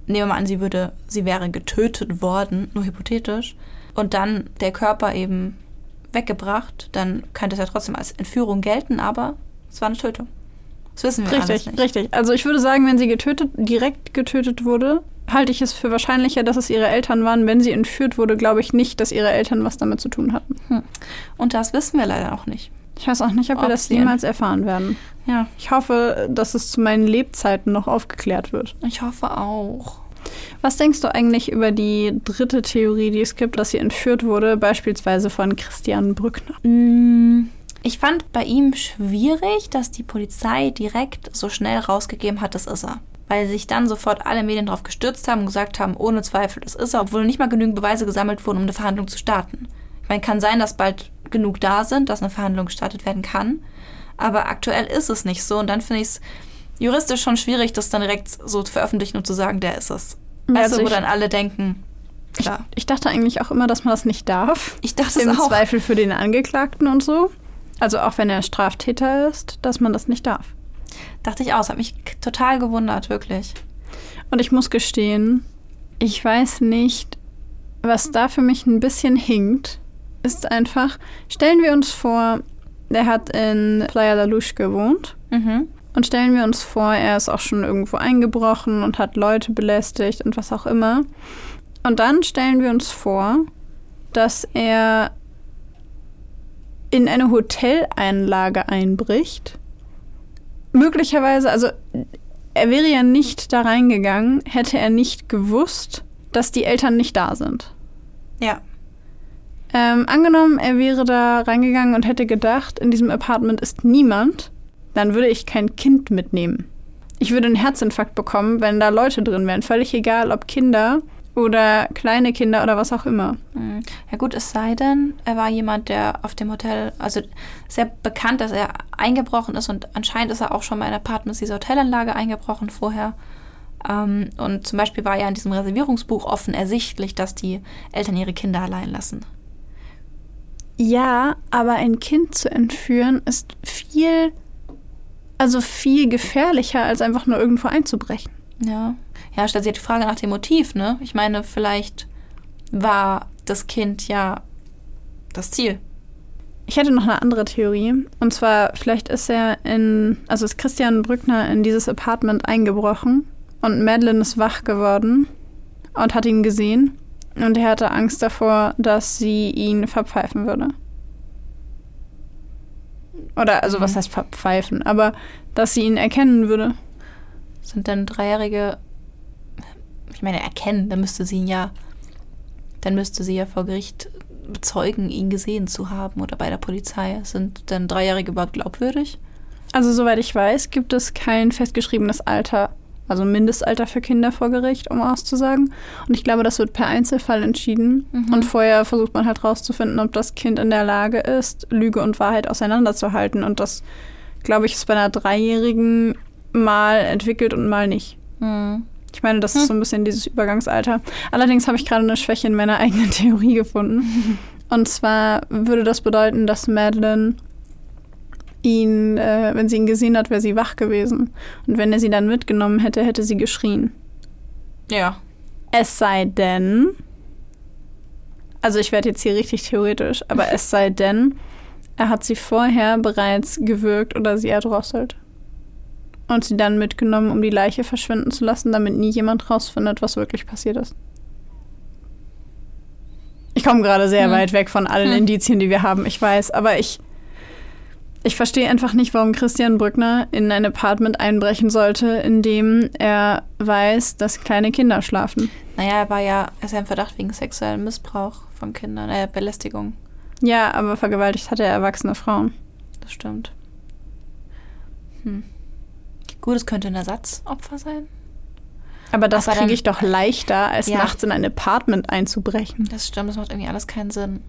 [SPEAKER 1] Nehmen wir mal an, sie würde, sie wäre getötet worden, nur hypothetisch, und dann der Körper eben weggebracht, dann könnte es ja trotzdem als Entführung gelten, aber es war eine Tötung. Das wissen wir
[SPEAKER 2] Richtig,
[SPEAKER 1] nicht.
[SPEAKER 2] richtig. Also ich würde sagen, wenn sie getötet, direkt getötet wurde, halte ich es für wahrscheinlicher, dass es ihre Eltern waren. Wenn sie entführt wurde, glaube ich nicht, dass ihre Eltern was damit zu tun hatten.
[SPEAKER 1] Und das wissen wir leider auch nicht.
[SPEAKER 2] Ich weiß auch nicht, ob wir
[SPEAKER 1] Ob
[SPEAKER 2] das
[SPEAKER 1] sie
[SPEAKER 2] jemals erfahren werden.
[SPEAKER 1] Ja,
[SPEAKER 2] Ich hoffe, dass es zu meinen Lebzeiten noch aufgeklärt wird.
[SPEAKER 1] ich hoffe auch.
[SPEAKER 2] Was denkst du eigentlich über die dritte Theorie, die es gibt, dass sie entführt wurde, beispielsweise von Christian Brückner?
[SPEAKER 1] Mm, Ich fand bei ihm schwierig, dass die Polizei direkt so schnell rausgegeben hat, das ist er. Weil sich dann sofort alle Medien darauf gestürzt haben und gesagt haben, ohne Zweifel, das ist er, obwohl nicht mal genügend Beweise gesammelt wurden, um eine Verhandlung zu starten. Ich meine, kann sein, dass bald genug da sind, dass eine Verhandlung gestartet werden kann. Aber aktuell ist es nicht so. Und dann finde ich es juristisch schon schwierig, das dann direkt so zu veröffentlichen und zu sagen, der ist es.
[SPEAKER 2] Ja, also
[SPEAKER 1] du, wo
[SPEAKER 2] ich-
[SPEAKER 1] dann alle denken, klar.
[SPEAKER 2] Ich dachte eigentlich auch immer, dass man das nicht darf.
[SPEAKER 1] Ich dachte es
[SPEAKER 2] Im
[SPEAKER 1] auch.
[SPEAKER 2] Zweifel für den Angeklagten und so. Also auch wenn er Straftäter ist, dass man das nicht darf.
[SPEAKER 1] Dachte ich auch. Es hat mich total gewundert, wirklich.
[SPEAKER 2] Und ich muss gestehen, ich weiß nicht, was da für mich ein bisschen hinkt, ist einfach, stellen wir uns vor, der hat in Playa la Luz gewohnt.
[SPEAKER 1] Mhm.
[SPEAKER 2] Und stellen wir uns vor, er ist auch schon irgendwo eingebrochen und hat Leute belästigt und was auch immer. Und dann stellen wir uns vor, dass er in eine Hoteleinlage einbricht. Möglicherweise, also er wäre ja nicht da reingegangen, hätte er nicht gewusst, dass die Eltern nicht da sind.
[SPEAKER 1] Ja.
[SPEAKER 2] Ähm, angenommen, er wäre da reingegangen und hätte gedacht, in diesem Apartment ist niemand, dann würde ich kein Kind mitnehmen. Ich würde einen Herzinfarkt bekommen, wenn da Leute drin wären. Völlig egal, ob Kinder oder kleine Kinder oder was auch immer.
[SPEAKER 1] Hm. Ja gut, es sei denn, er war jemand, der auf dem Hotel, also sehr bekannt, dass er eingebrochen ist und anscheinend ist er auch schon mal in Apartments dieser Hotelanlage eingebrochen vorher. Ähm, und zum Beispiel war ja in diesem Reservierungsbuch offen ersichtlich, dass die Eltern ihre Kinder allein lassen.
[SPEAKER 2] Ja, aber ein Kind zu entführen ist viel, also viel gefährlicher, als einfach nur irgendwo einzubrechen.
[SPEAKER 1] Ja. Ja, stellt sich die Frage nach dem Motiv, ne? Ich meine, vielleicht war das Kind ja das Ziel.
[SPEAKER 2] Ich hätte noch eine andere Theorie. Und zwar, vielleicht ist er in, also ist Christian Brückner in dieses Apartment eingebrochen und Madeline ist wach geworden und hat ihn gesehen. Und er hatte Angst davor, dass sie ihn verpfeifen würde. Oder, also, was
[SPEAKER 1] Mhm.
[SPEAKER 2] heißt verpfeifen? Aber dass sie ihn erkennen würde.
[SPEAKER 1] Sind denn Dreijährige, ich meine, erkennen, dann müsste sie ihn ja, dann müsste sie ja vor Gericht bezeugen, ihn gesehen zu haben oder bei der Polizei. Sind denn Dreijährige überhaupt glaubwürdig?
[SPEAKER 2] Also, soweit ich weiß, gibt es kein festgeschriebenes Alter, also Mindestalter für Kinder vor Gericht, um auszusagen. Und ich glaube, das wird per Einzelfall entschieden.
[SPEAKER 1] Mhm.
[SPEAKER 2] Und vorher versucht man halt rauszufinden, ob das Kind in der Lage ist, Lüge und Wahrheit auseinanderzuhalten. Und das, glaube ich, ist bei einer Dreijährigen mal entwickelt und mal nicht.
[SPEAKER 1] Hm.
[SPEAKER 2] Ich meine, das
[SPEAKER 1] Hm.
[SPEAKER 2] ist so ein bisschen dieses Übergangsalter. Allerdings habe ich gerade eine Schwäche in meiner eigenen Theorie gefunden. Und zwar würde das bedeuten, dass Madeline ihn, äh, wenn sie ihn gesehen hat, wäre sie wach gewesen. Und wenn er sie dann mitgenommen hätte, hätte sie geschrien.
[SPEAKER 1] Ja.
[SPEAKER 2] Es sei denn, also ich werde jetzt hier richtig theoretisch, aber es sei denn, er hat sie vorher bereits gewürgt oder sie erdrosselt. Und sie dann mitgenommen, um die Leiche verschwinden zu lassen, damit nie jemand rausfindet, was wirklich passiert ist. Ich komme gerade sehr
[SPEAKER 1] Hm.
[SPEAKER 2] weit weg von allen
[SPEAKER 1] Hm.
[SPEAKER 2] Indizien, die wir haben, ich weiß, aber ich, ich verstehe einfach nicht, warum Christian Brückner in ein Apartment einbrechen sollte, in dem er weiß, dass kleine Kinder schlafen.
[SPEAKER 1] Naja, er war ja, er ist ja im Verdacht wegen sexuellem Missbrauch von Kindern, äh, Belästigung.
[SPEAKER 2] Ja, aber vergewaltigt hat er erwachsene Frauen.
[SPEAKER 1] Das stimmt. Hm. Gut, es könnte ein Ersatzopfer sein.
[SPEAKER 2] Aber das kriege ich doch leichter, als
[SPEAKER 1] Ja.
[SPEAKER 2] nachts in ein Apartment einzubrechen.
[SPEAKER 1] Das stimmt, das macht irgendwie alles keinen Sinn.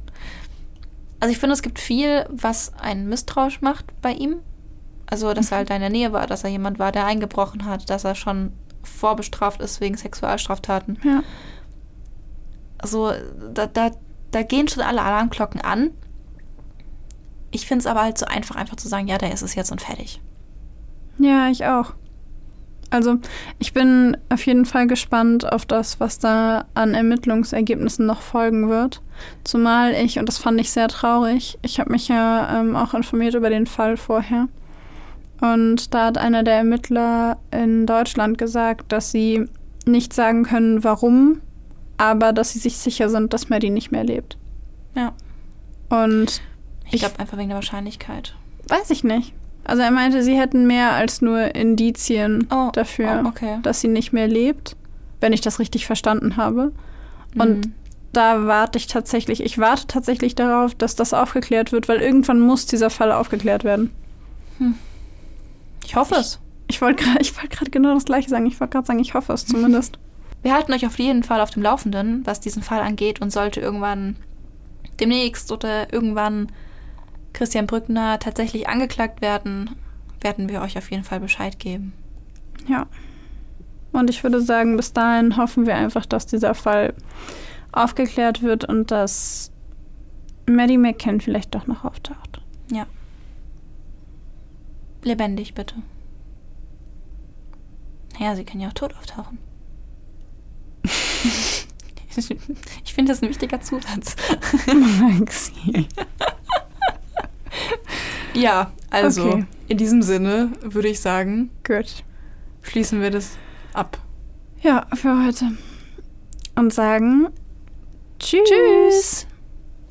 [SPEAKER 1] Also ich finde, es gibt viel, was einen misstrauisch macht bei ihm. Also, dass er halt da in der Nähe war, dass er jemand war, der eingebrochen hat, dass er schon vorbestraft ist wegen Sexualstraftaten.
[SPEAKER 2] Ja.
[SPEAKER 1] Also, da, da, da gehen schon alle Alarmglocken an. Ich finde es aber halt so einfach, einfach zu sagen, ja, der ist es jetzt und fertig.
[SPEAKER 2] Ja, ich auch. Also, ich bin auf jeden Fall gespannt auf das, was da an Ermittlungsergebnissen noch folgen wird. Zumal ich, und das fand ich sehr traurig, ich habe mich ja ähm, auch informiert über den Fall vorher. Und da hat einer der Ermittler in Deutschland gesagt, dass sie nicht sagen können, warum, aber dass sie sich sicher sind, dass Maddie nicht mehr lebt.
[SPEAKER 1] Ja.
[SPEAKER 2] Und
[SPEAKER 1] Ich
[SPEAKER 2] Ich-
[SPEAKER 1] glaube einfach wegen der Wahrscheinlichkeit.
[SPEAKER 2] weiß ich nicht. Also er meinte, sie hätten mehr als nur Indizien
[SPEAKER 1] Oh,
[SPEAKER 2] dafür,
[SPEAKER 1] oh, okay.
[SPEAKER 2] dass sie nicht mehr lebt, wenn ich das richtig verstanden habe. Und
[SPEAKER 1] Mhm.
[SPEAKER 2] da warte ich tatsächlich, ich warte tatsächlich darauf, dass das aufgeklärt wird, weil irgendwann muss dieser Fall aufgeklärt werden.
[SPEAKER 1] Ich hoffe es.
[SPEAKER 2] Ich wollte gerade ich wollt gerade genau das gleiche sagen. Ich wollte gerade sagen, ich hoffe es zumindest.
[SPEAKER 1] Wir halten euch auf jeden Fall auf dem Laufenden, was diesen Fall angeht und sollte irgendwann demnächst oder irgendwann Christian Brückner tatsächlich angeklagt werden, werden wir euch auf jeden Fall Bescheid geben.
[SPEAKER 2] Ja. Und ich würde sagen, bis dahin hoffen wir einfach, dass dieser Fall aufgeklärt wird und dass Maddie McCann vielleicht doch noch auftaucht.
[SPEAKER 1] Lebendig, bitte. Naja, sie kann ja auch tot auftauchen. ich finde das ein wichtiger Zusatz.
[SPEAKER 2] Maxi.
[SPEAKER 1] Ja, also
[SPEAKER 2] Okay.
[SPEAKER 1] in diesem Sinne würde ich sagen,
[SPEAKER 2] Gut.
[SPEAKER 1] schließen wir das ab.
[SPEAKER 2] Ja, für heute. Und sagen Tschüss.
[SPEAKER 1] Tschüss.